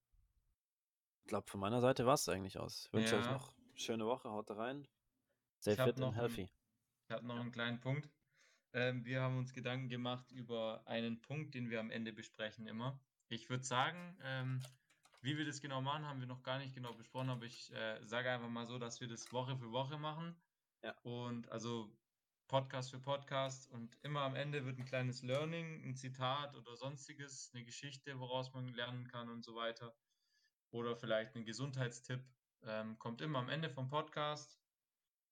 ich glaube, von meiner Seite war es eigentlich aus. Ich wünsche euch Ja. noch eine schöne Woche, haut rein. Stay Ich fit noch and healthy. Ich habe noch einen kleinen Punkt. Ähm, wir haben uns Gedanken gemacht über einen Punkt, den wir am Ende besprechen immer. Ich würde sagen, ähm, wie wir das genau machen, haben wir noch gar nicht genau besprochen, aber ich äh, sage einfach mal so, dass wir das Woche für Woche machen. Ja. Und also Podcast für Podcast und immer am Ende wird ein kleines Learning, ein Zitat oder sonstiges, eine Geschichte, woraus man lernen kann und so weiter. Oder vielleicht ein Gesundheitstipp. Ähm, kommt immer am Ende vom Podcast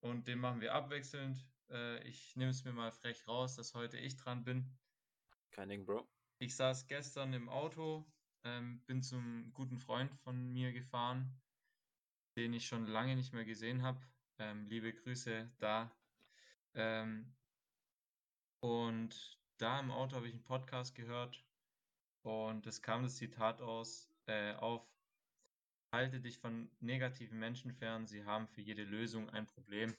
und den machen wir abwechselnd. Äh, ich nehme es mir mal frech raus, dass heute ich dran bin. Kein Ding, Bro. Ich saß gestern im Auto, ähm, bin zum guten Freund von mir gefahren, den ich schon lange nicht mehr gesehen habe. Ähm, liebe Grüße da. Ähm, und da im Auto habe ich einen Podcast gehört und es kam das Zitat aus, äh, auf, halte dich von negativen Menschen fern, sie haben für jede Lösung ein Problem.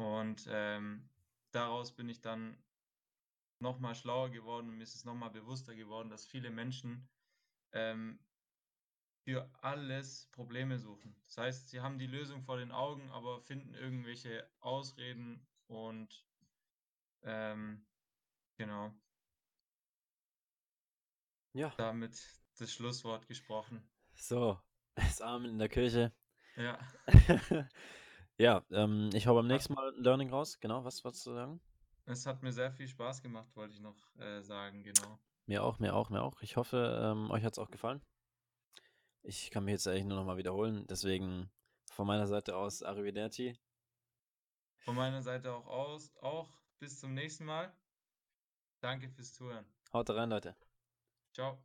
Und ähm, daraus bin ich dann nochmal schlauer geworden und mir ist es nochmal bewusster geworden, dass viele Menschen ähm, für alles Probleme suchen. Das heißt, sie haben die Lösung vor den Augen, aber finden irgendwelche Ausreden und ähm, genau, Ja, damit das Schlusswort gesprochen. so, *laughs* das Amen in der Kirche. Ja, *laughs* ja, ähm, ich hau beim nächsten Mal ein Learning raus. Genau, was wolltest du sagen? es hat mir sehr viel Spaß gemacht, wollte ich noch äh, sagen, genau. Mir auch, mir auch, mir auch. Ich hoffe, ähm, euch hat es auch gefallen. Ich kann mich jetzt eigentlich nur noch mal wiederholen. Deswegen von meiner Seite aus Arrivederci. Von meiner Seite auch aus, auch bis zum nächsten Mal. Danke fürs Zuhören. Haut rein, Leute. Ciao.